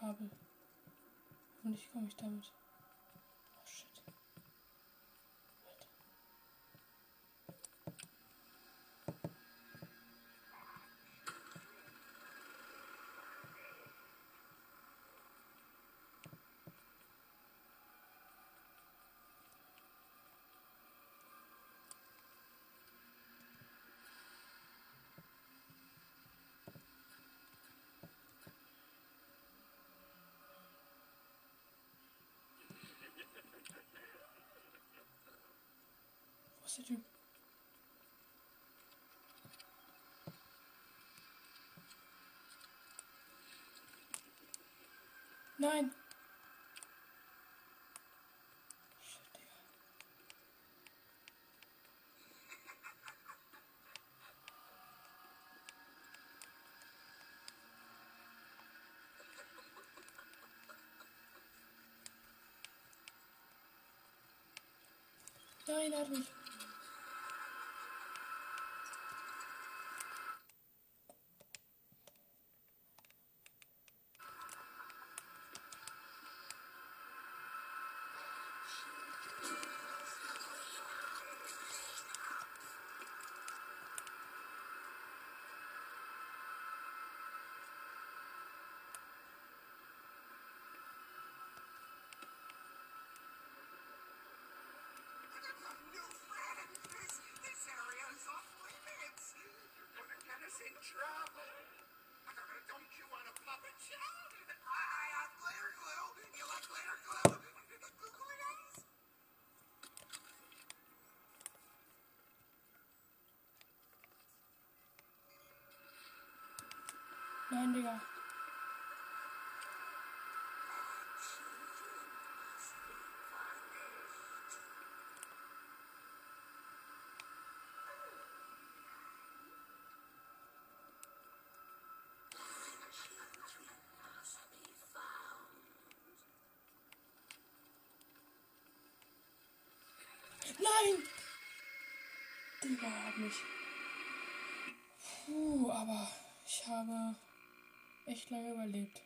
Ein Kabel. Hoffentlich komme ich damit. Ist der Typ? Nein! Nein, er hat mich. Nein, Digga. Nein! Digga hat mich. Puh, aber ich habe echt lange überlebt.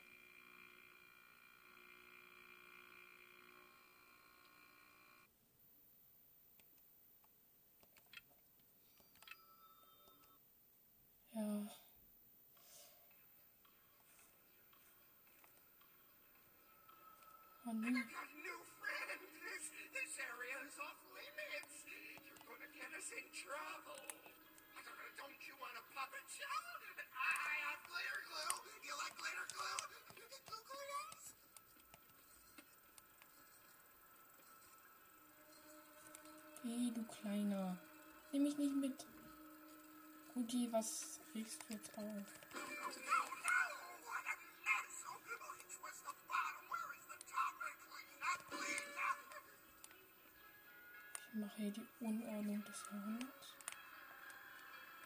Ja. Oh nee. in trouble. Don't you want a puppet show? Hey, du Kleiner. Nimm mich nicht mit. Guti, was regst du jetzt auf? Ich mache hier die Unordnung des Jahrhunderts.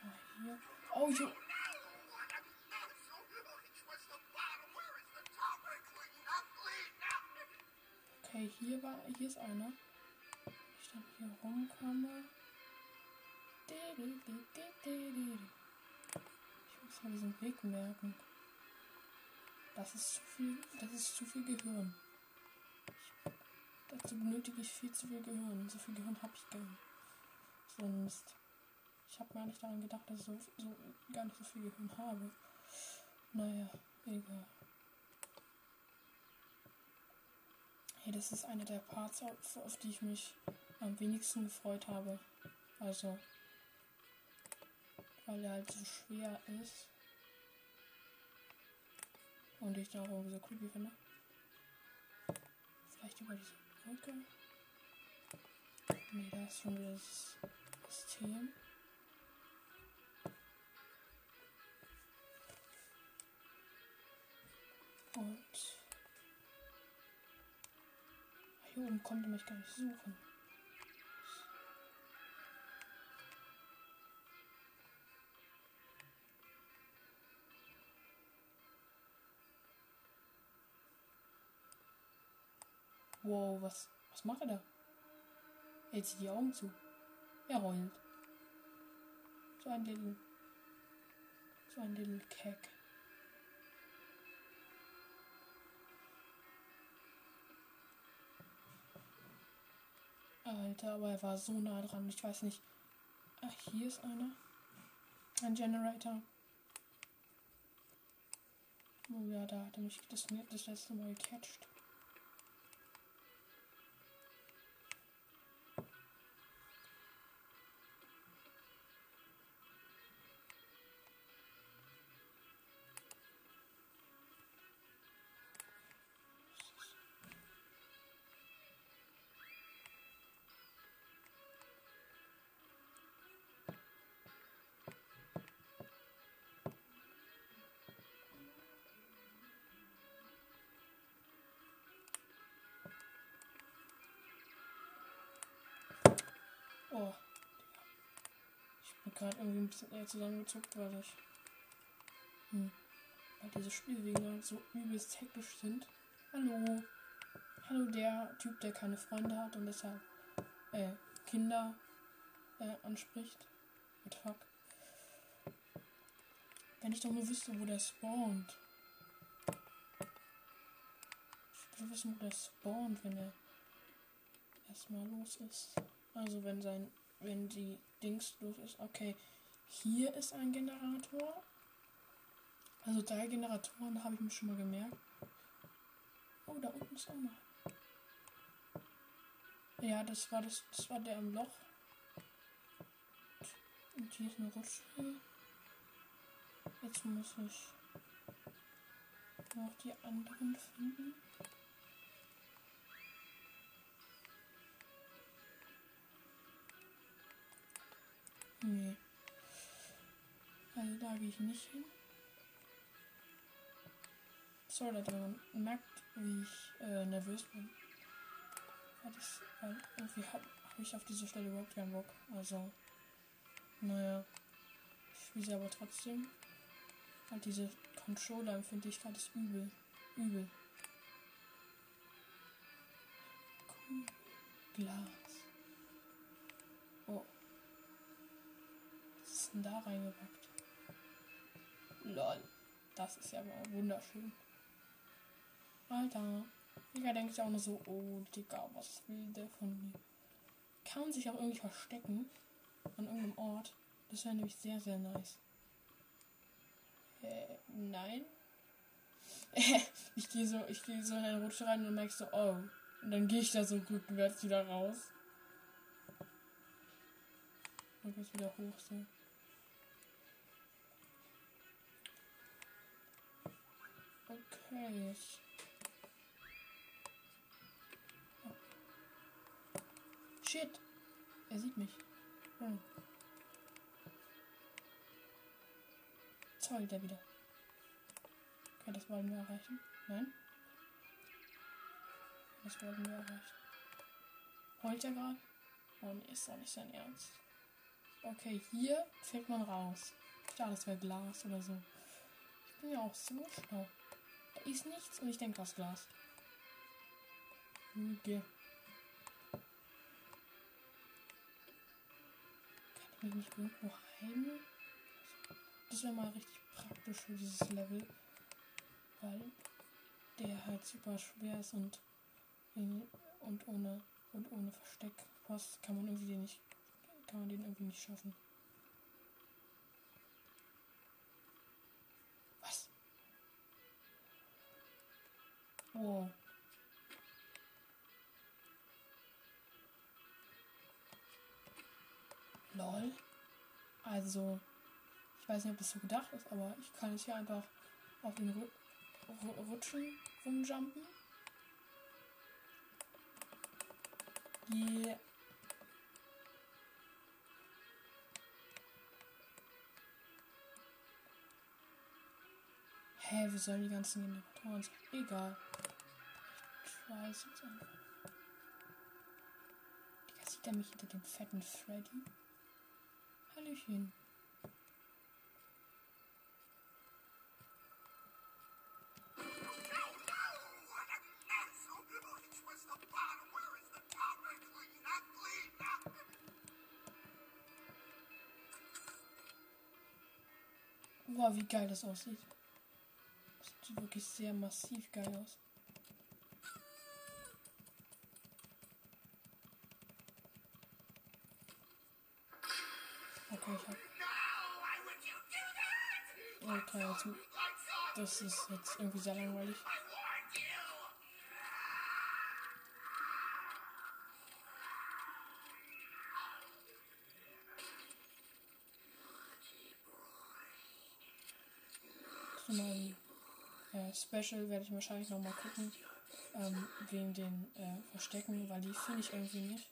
Ah, hier. Oh, up. Okay, hier war, hier ist einer. Dann hier rumkomme. Ich muss mal diesen Weg merken. Das ist zu viel, das ist zu viel Gehirn. Ich, dazu benötige ich viel zu viel Gehirn. So viel Gehirn habe ich gar nicht. So ein Mist. Ich habe gar nicht daran gedacht, dass ich so, so gar nicht so viel Gehirn habe. Naja, egal. Hey, das ist einer der Parts, auf, auf die ich mich am wenigsten gefreut habe. Also, weil er halt so schwer ist. Und ich da auch so creepy finde. Vielleicht über diese Brücke. Nee, da ist schon wieder das System. Und hier oben konnte mich gar nicht suchen. Wow, was, was macht er da? Er zieht die Augen zu. Er heult. So ein little. So ein little Keck. Alter, aber er war so nah dran. Ich weiß nicht. Ach, hier ist einer. Ein Generator. Oh ja, da hat er mich das, das letzte Mal gecatcht. Oh. Ich bin gerade irgendwie ein bisschen eher zusammengezuckt, weil ich. Hm. Weil diese Spielwege so übelst hektisch sind. Hallo. Hallo, der Typ, der keine Freunde hat und deshalb äh, Kinder äh, anspricht. What the fuck? Wenn ich doch nur wüsste, wo der spawnt. Ich will wissen, wo der spawnt, wenn er erstmal los ist. Also wenn sein, wenn die Dings los ist. Okay, hier ist ein Generator. Also drei Generatoren habe ich mir schon mal gemerkt. Oh, da unten ist auch noch. Ja, das war das, das war der im Loch. Und hier ist eine Rutsche. Jetzt muss ich noch die anderen finden. Nee. Also da gehe ich nicht hin. Sorry, wenn man merkt, wie ich äh, nervös bin. Das, weil irgendwie habe hab ich auf diese Stelle überhaupt keinen Bock. Also, naja. Ich spiele sie aber trotzdem. Und diese Controller-Empfindlichkeit ist übel. Übel. Cool. Glas. Denn da reingepackt? Lol. Das ist ja mal wunderschön. Alter. Digga denkt sich auch nur so, oh Digga, was will der von mir? Kann man sich auch irgendwie verstecken? An irgendeinem Ort? Das wäre nämlich sehr, sehr nice. Äh, nein. ich gehe so, ich gehe so in eine Rutsche rein und merkst so, oh. Und dann gehe ich da so rückwärts wieder raus. Und jetzt wieder hoch so. Jetzt. Oh. Shit. Er sieht mich. Hm. Zoll der wieder. Okay, das wollen wir erreichen. Nein. Das wollten wir erreichen. Heult er gerade? Oh nee, ist doch nicht sein Ernst. Okay, hier fällt man raus. Ich dachte, das wäre Glas oder so. Ich bin ja auch so schlau. Ist nichts und ich denke, das Glas. Okay. Kann ich mich nicht irgendwo heilen? Das wäre mal richtig praktisch für dieses Level. Weil der halt super schwer ist und, und ohne und ohne Versteckpost kann man irgendwie den nicht kann man den irgendwie nicht schaffen. Wow. Lol. Also, ich weiß nicht, ob das so gedacht ist, aber ich kann jetzt hier einfach auf den Ru Ru Rutschen rumjumpen. Yeah. Hä, wie sollen die ganzen Generatoren sein? Egal. Ich try es einfach. Digga, sieht er mich hinter dem fetten Freddy? Hallöchen. Boah, wie geil das aussieht. Das sieht wirklich sehr massiv geil aus. Okay, jetzt, das ist jetzt irgendwie sehr langweilig. Zu meinem äh, Special werde ich wahrscheinlich nochmal gucken. Ähm, wegen den äh, Verstecken, weil die finde ich irgendwie nicht.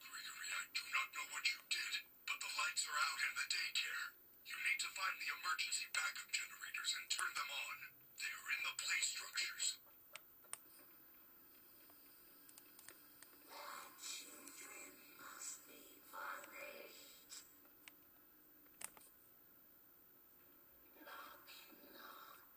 Gregory, I do not know what you did, but the lights are out in the daycare. You need to find the emergency backup generators and turn them on. They are in the play structures. Children must be punished. Knock, knock.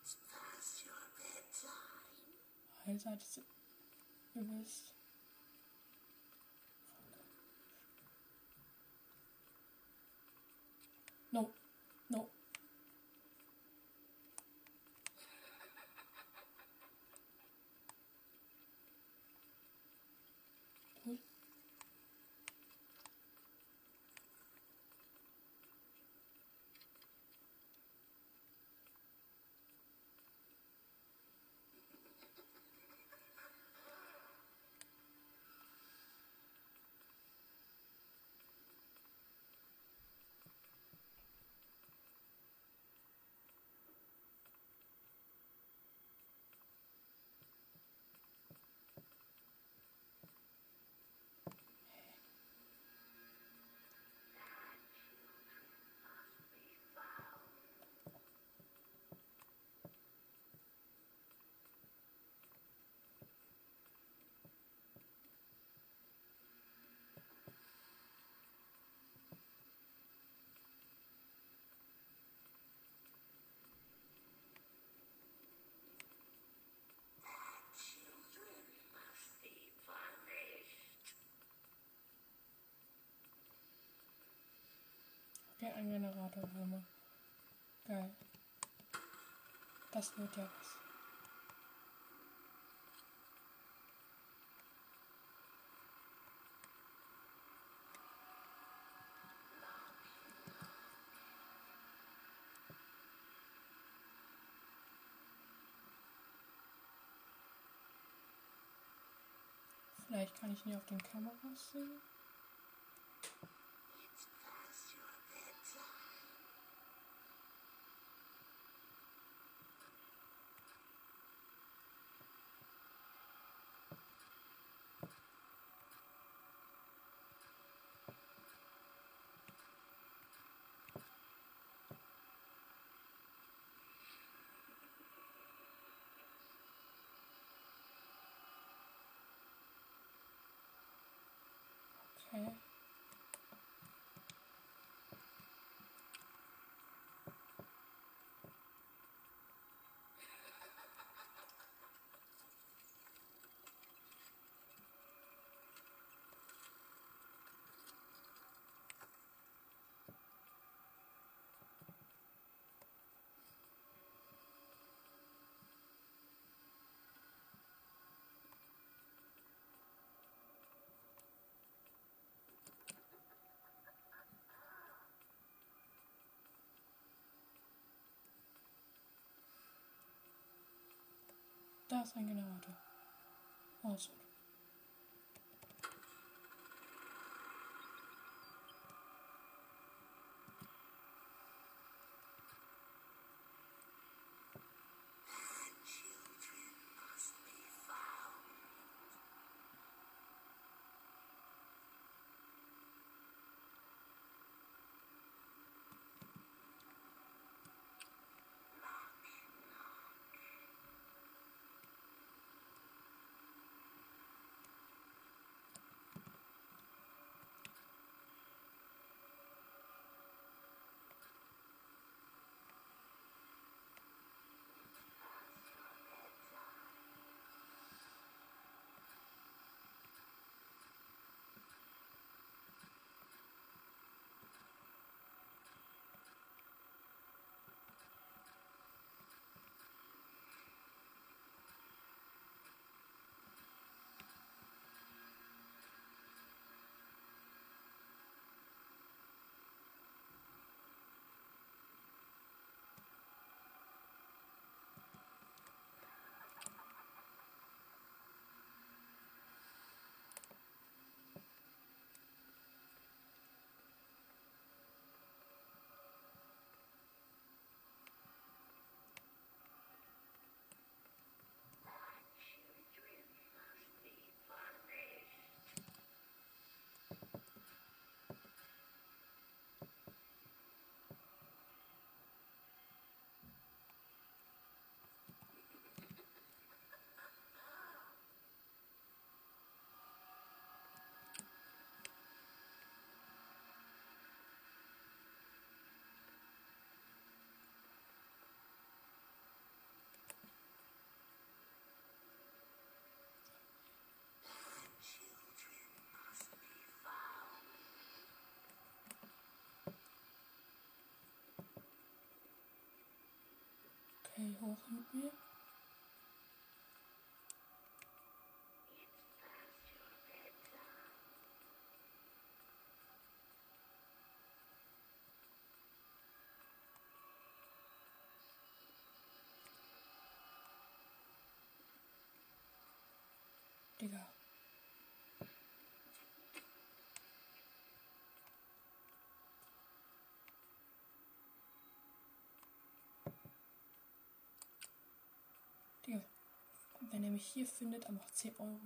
It's past your bedtime. Alter, das übelst. No, no. Cool. Ein Generator, Hammer. Geil. Das wird ja was. Vielleicht kann ich ihn auf den Kameras sehen. Okay. Da ist ein Generator. Awesome. Okay, hoch mit mir. Wenn er mich hier findet, macht 10 Euro.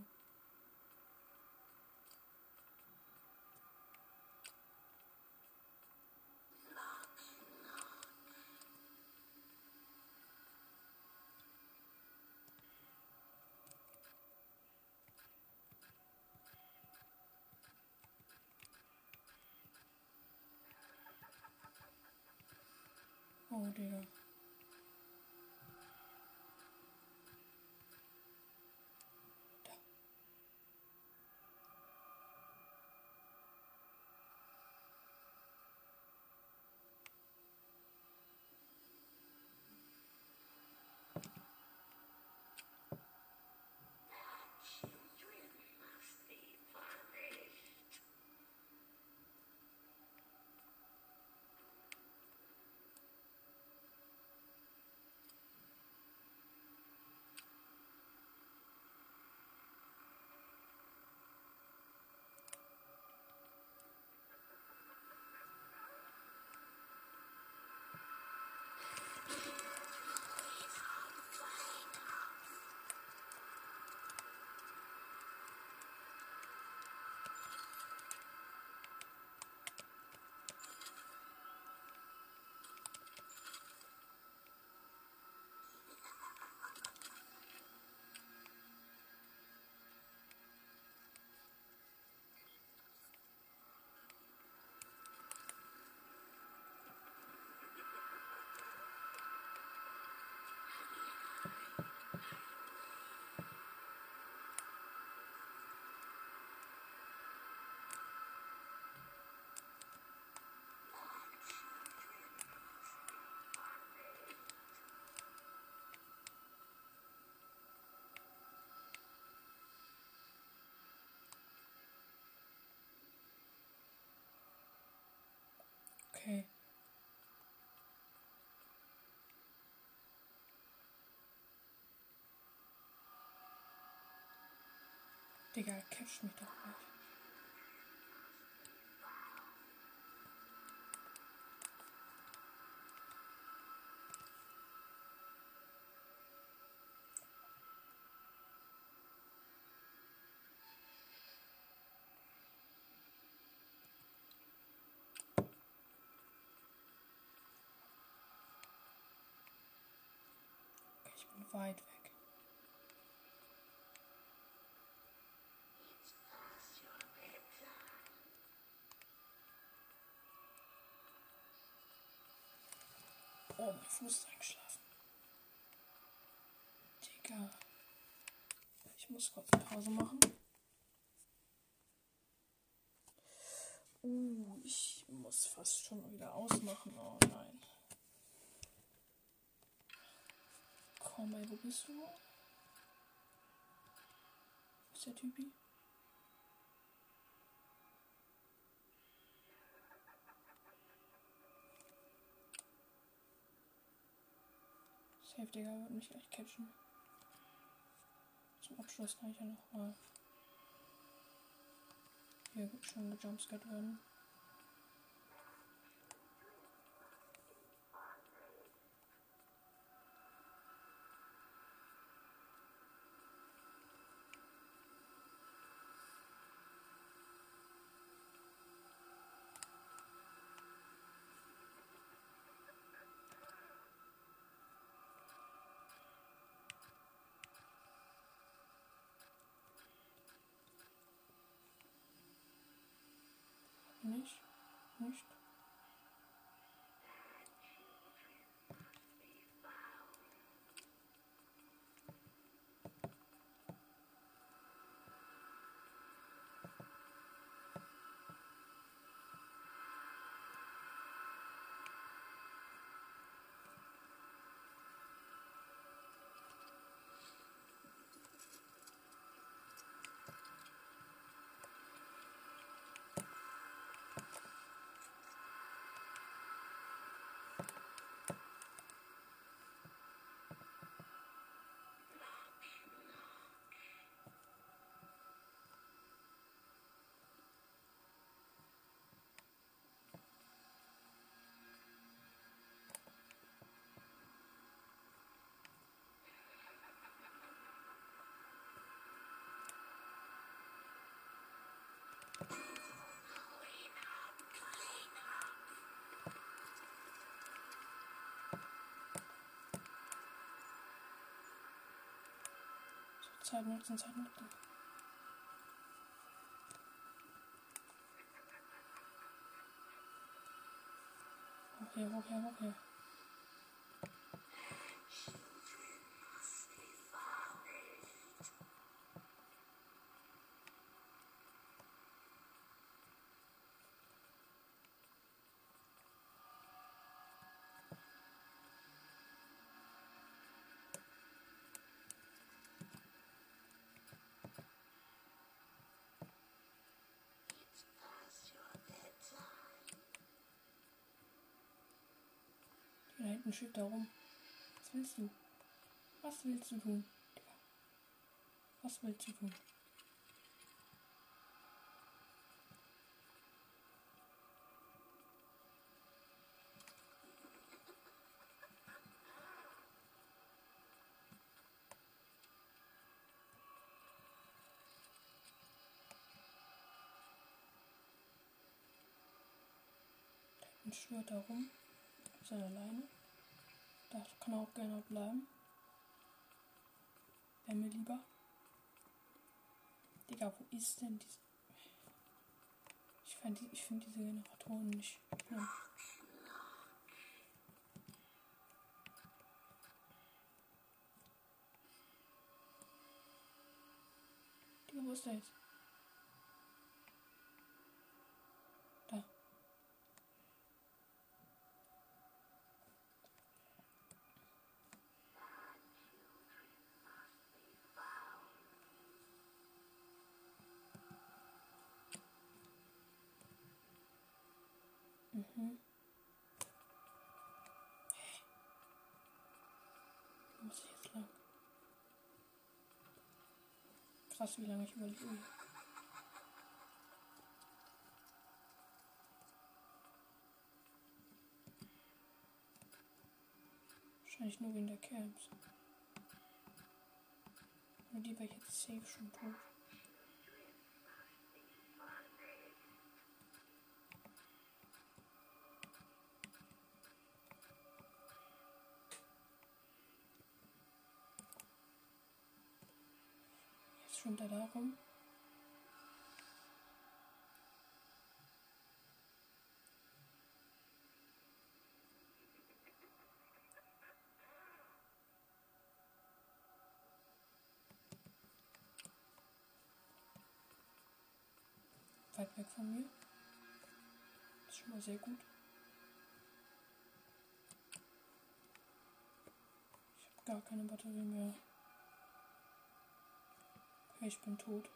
Digga, catch mich doch. Okay, ich bin weit weg. It's past your bedtime. Oh, mein Fuß ist eingeschlafen. Digga. Ich muss kurz Pause machen. Uh, ich muss fast schon wieder ausmachen. Oh nein. Komm, ey, wo bist du? Wo ist der Typi? Safe, Digga, wird mich gleich catchen. Zum Abschluss kann ich ja noch mal hier schon gejumpscared werden. Nicht? Nicht? So, Zeit nutzen, Zeit nutzen. Hoch hier, hoch hier, hoch hier. It's Da hinten steht da rum. Was willst du? Was willst du tun? Was willst du tun? Hinten schwört da rum. Alleine? Da kann auch gerne bleiben. Wäre mir lieber. Digga, wo ist denn diese. Ich finde ich find diese Generatoren nicht schlimm. Digga, wo ist der jetzt? Da. Mhm. Hä? Wo muss ich jetzt lang? Krass, wie lange ich überlebe. Wahrscheinlich nur wegen der Camps. Nur die ich jetzt safe schon tot. Jetzt schwimmt er da rum. Weit weg von mir. Das ist schon mal sehr gut. Ich habe gar keine Batterie mehr. Ich bin tot.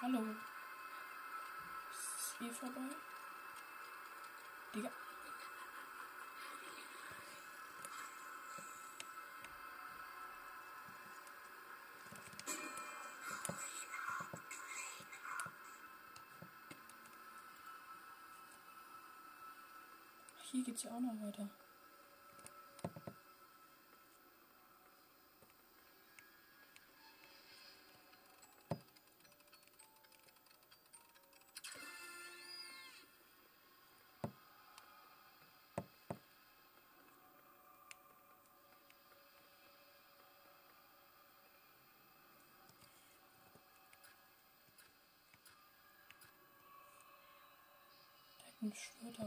Hallo. Ist es eh vorbei? Digga. Hier geht's ja auch noch weiter. Da hinten schwirrt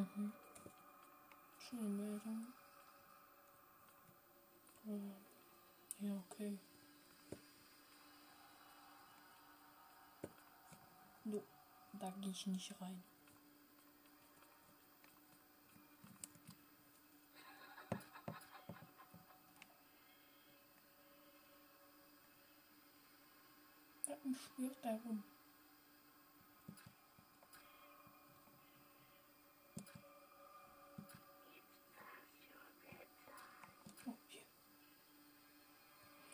Mhm. Schöne Meldung. Oh. Ja, okay. No, da gehe ich nicht rein. Da schwirrt er rum. Oh, hier.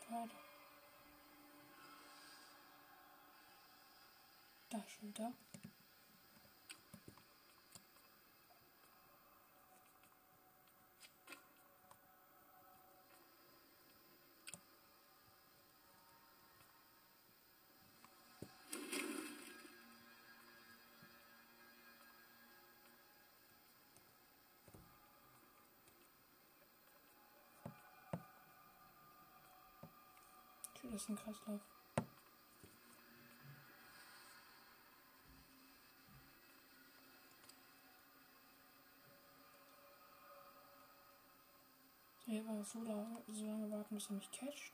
Warte. Da schon da. Das ist ein Kreislauf. So lange, so lange warten, bis er mich catcht.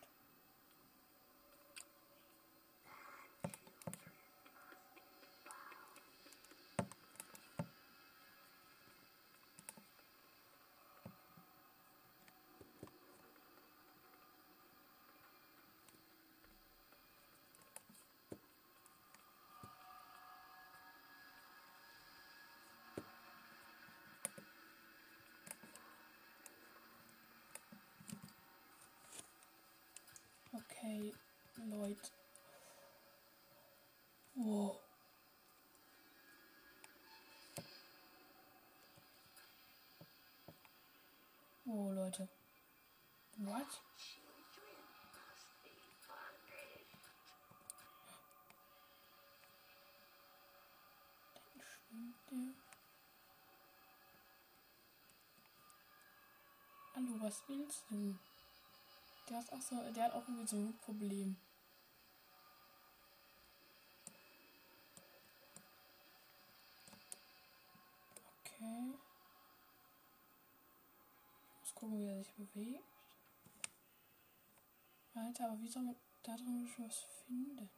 Okay, Leute. Wow. Oh, Leute. What? Hallo, was willst du? Der ist auch so, der hat auch irgendwie so ein Problem. Okay. Muss gucken, wie er sich bewegt. Alter, aber wie soll man da drin schon was finden?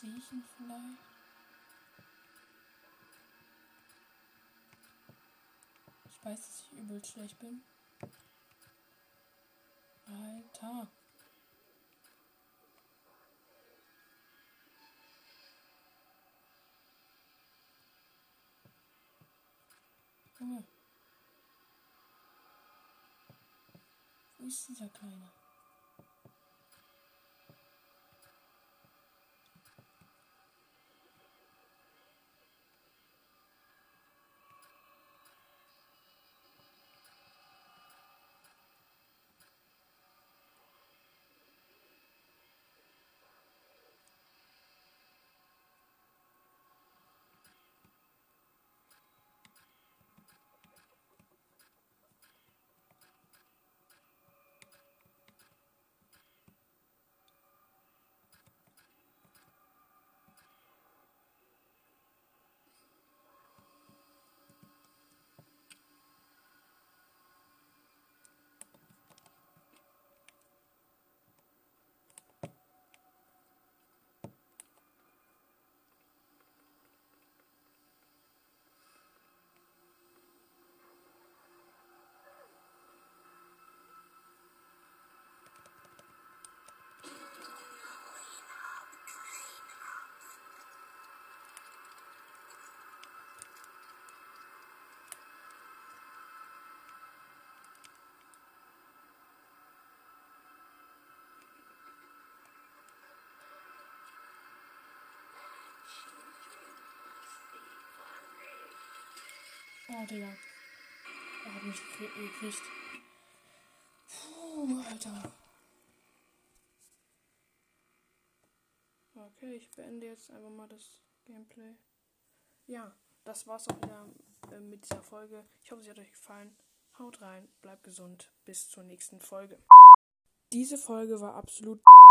Sehe ich ihn vielleicht? Ich weiß, dass ich übel schlecht bin. Alter. Junge. Wo ist dieser Kleine? Oh, Digga. Er hat mich gekriegt. Puh, Alter. Okay, ich beende jetzt einfach mal das Gameplay. Ja, das war's auch wieder äh, mit dieser Folge. Ich hoffe, sie hat euch gefallen. Haut rein, bleibt gesund, bis zur nächsten Folge. Diese Folge war absolut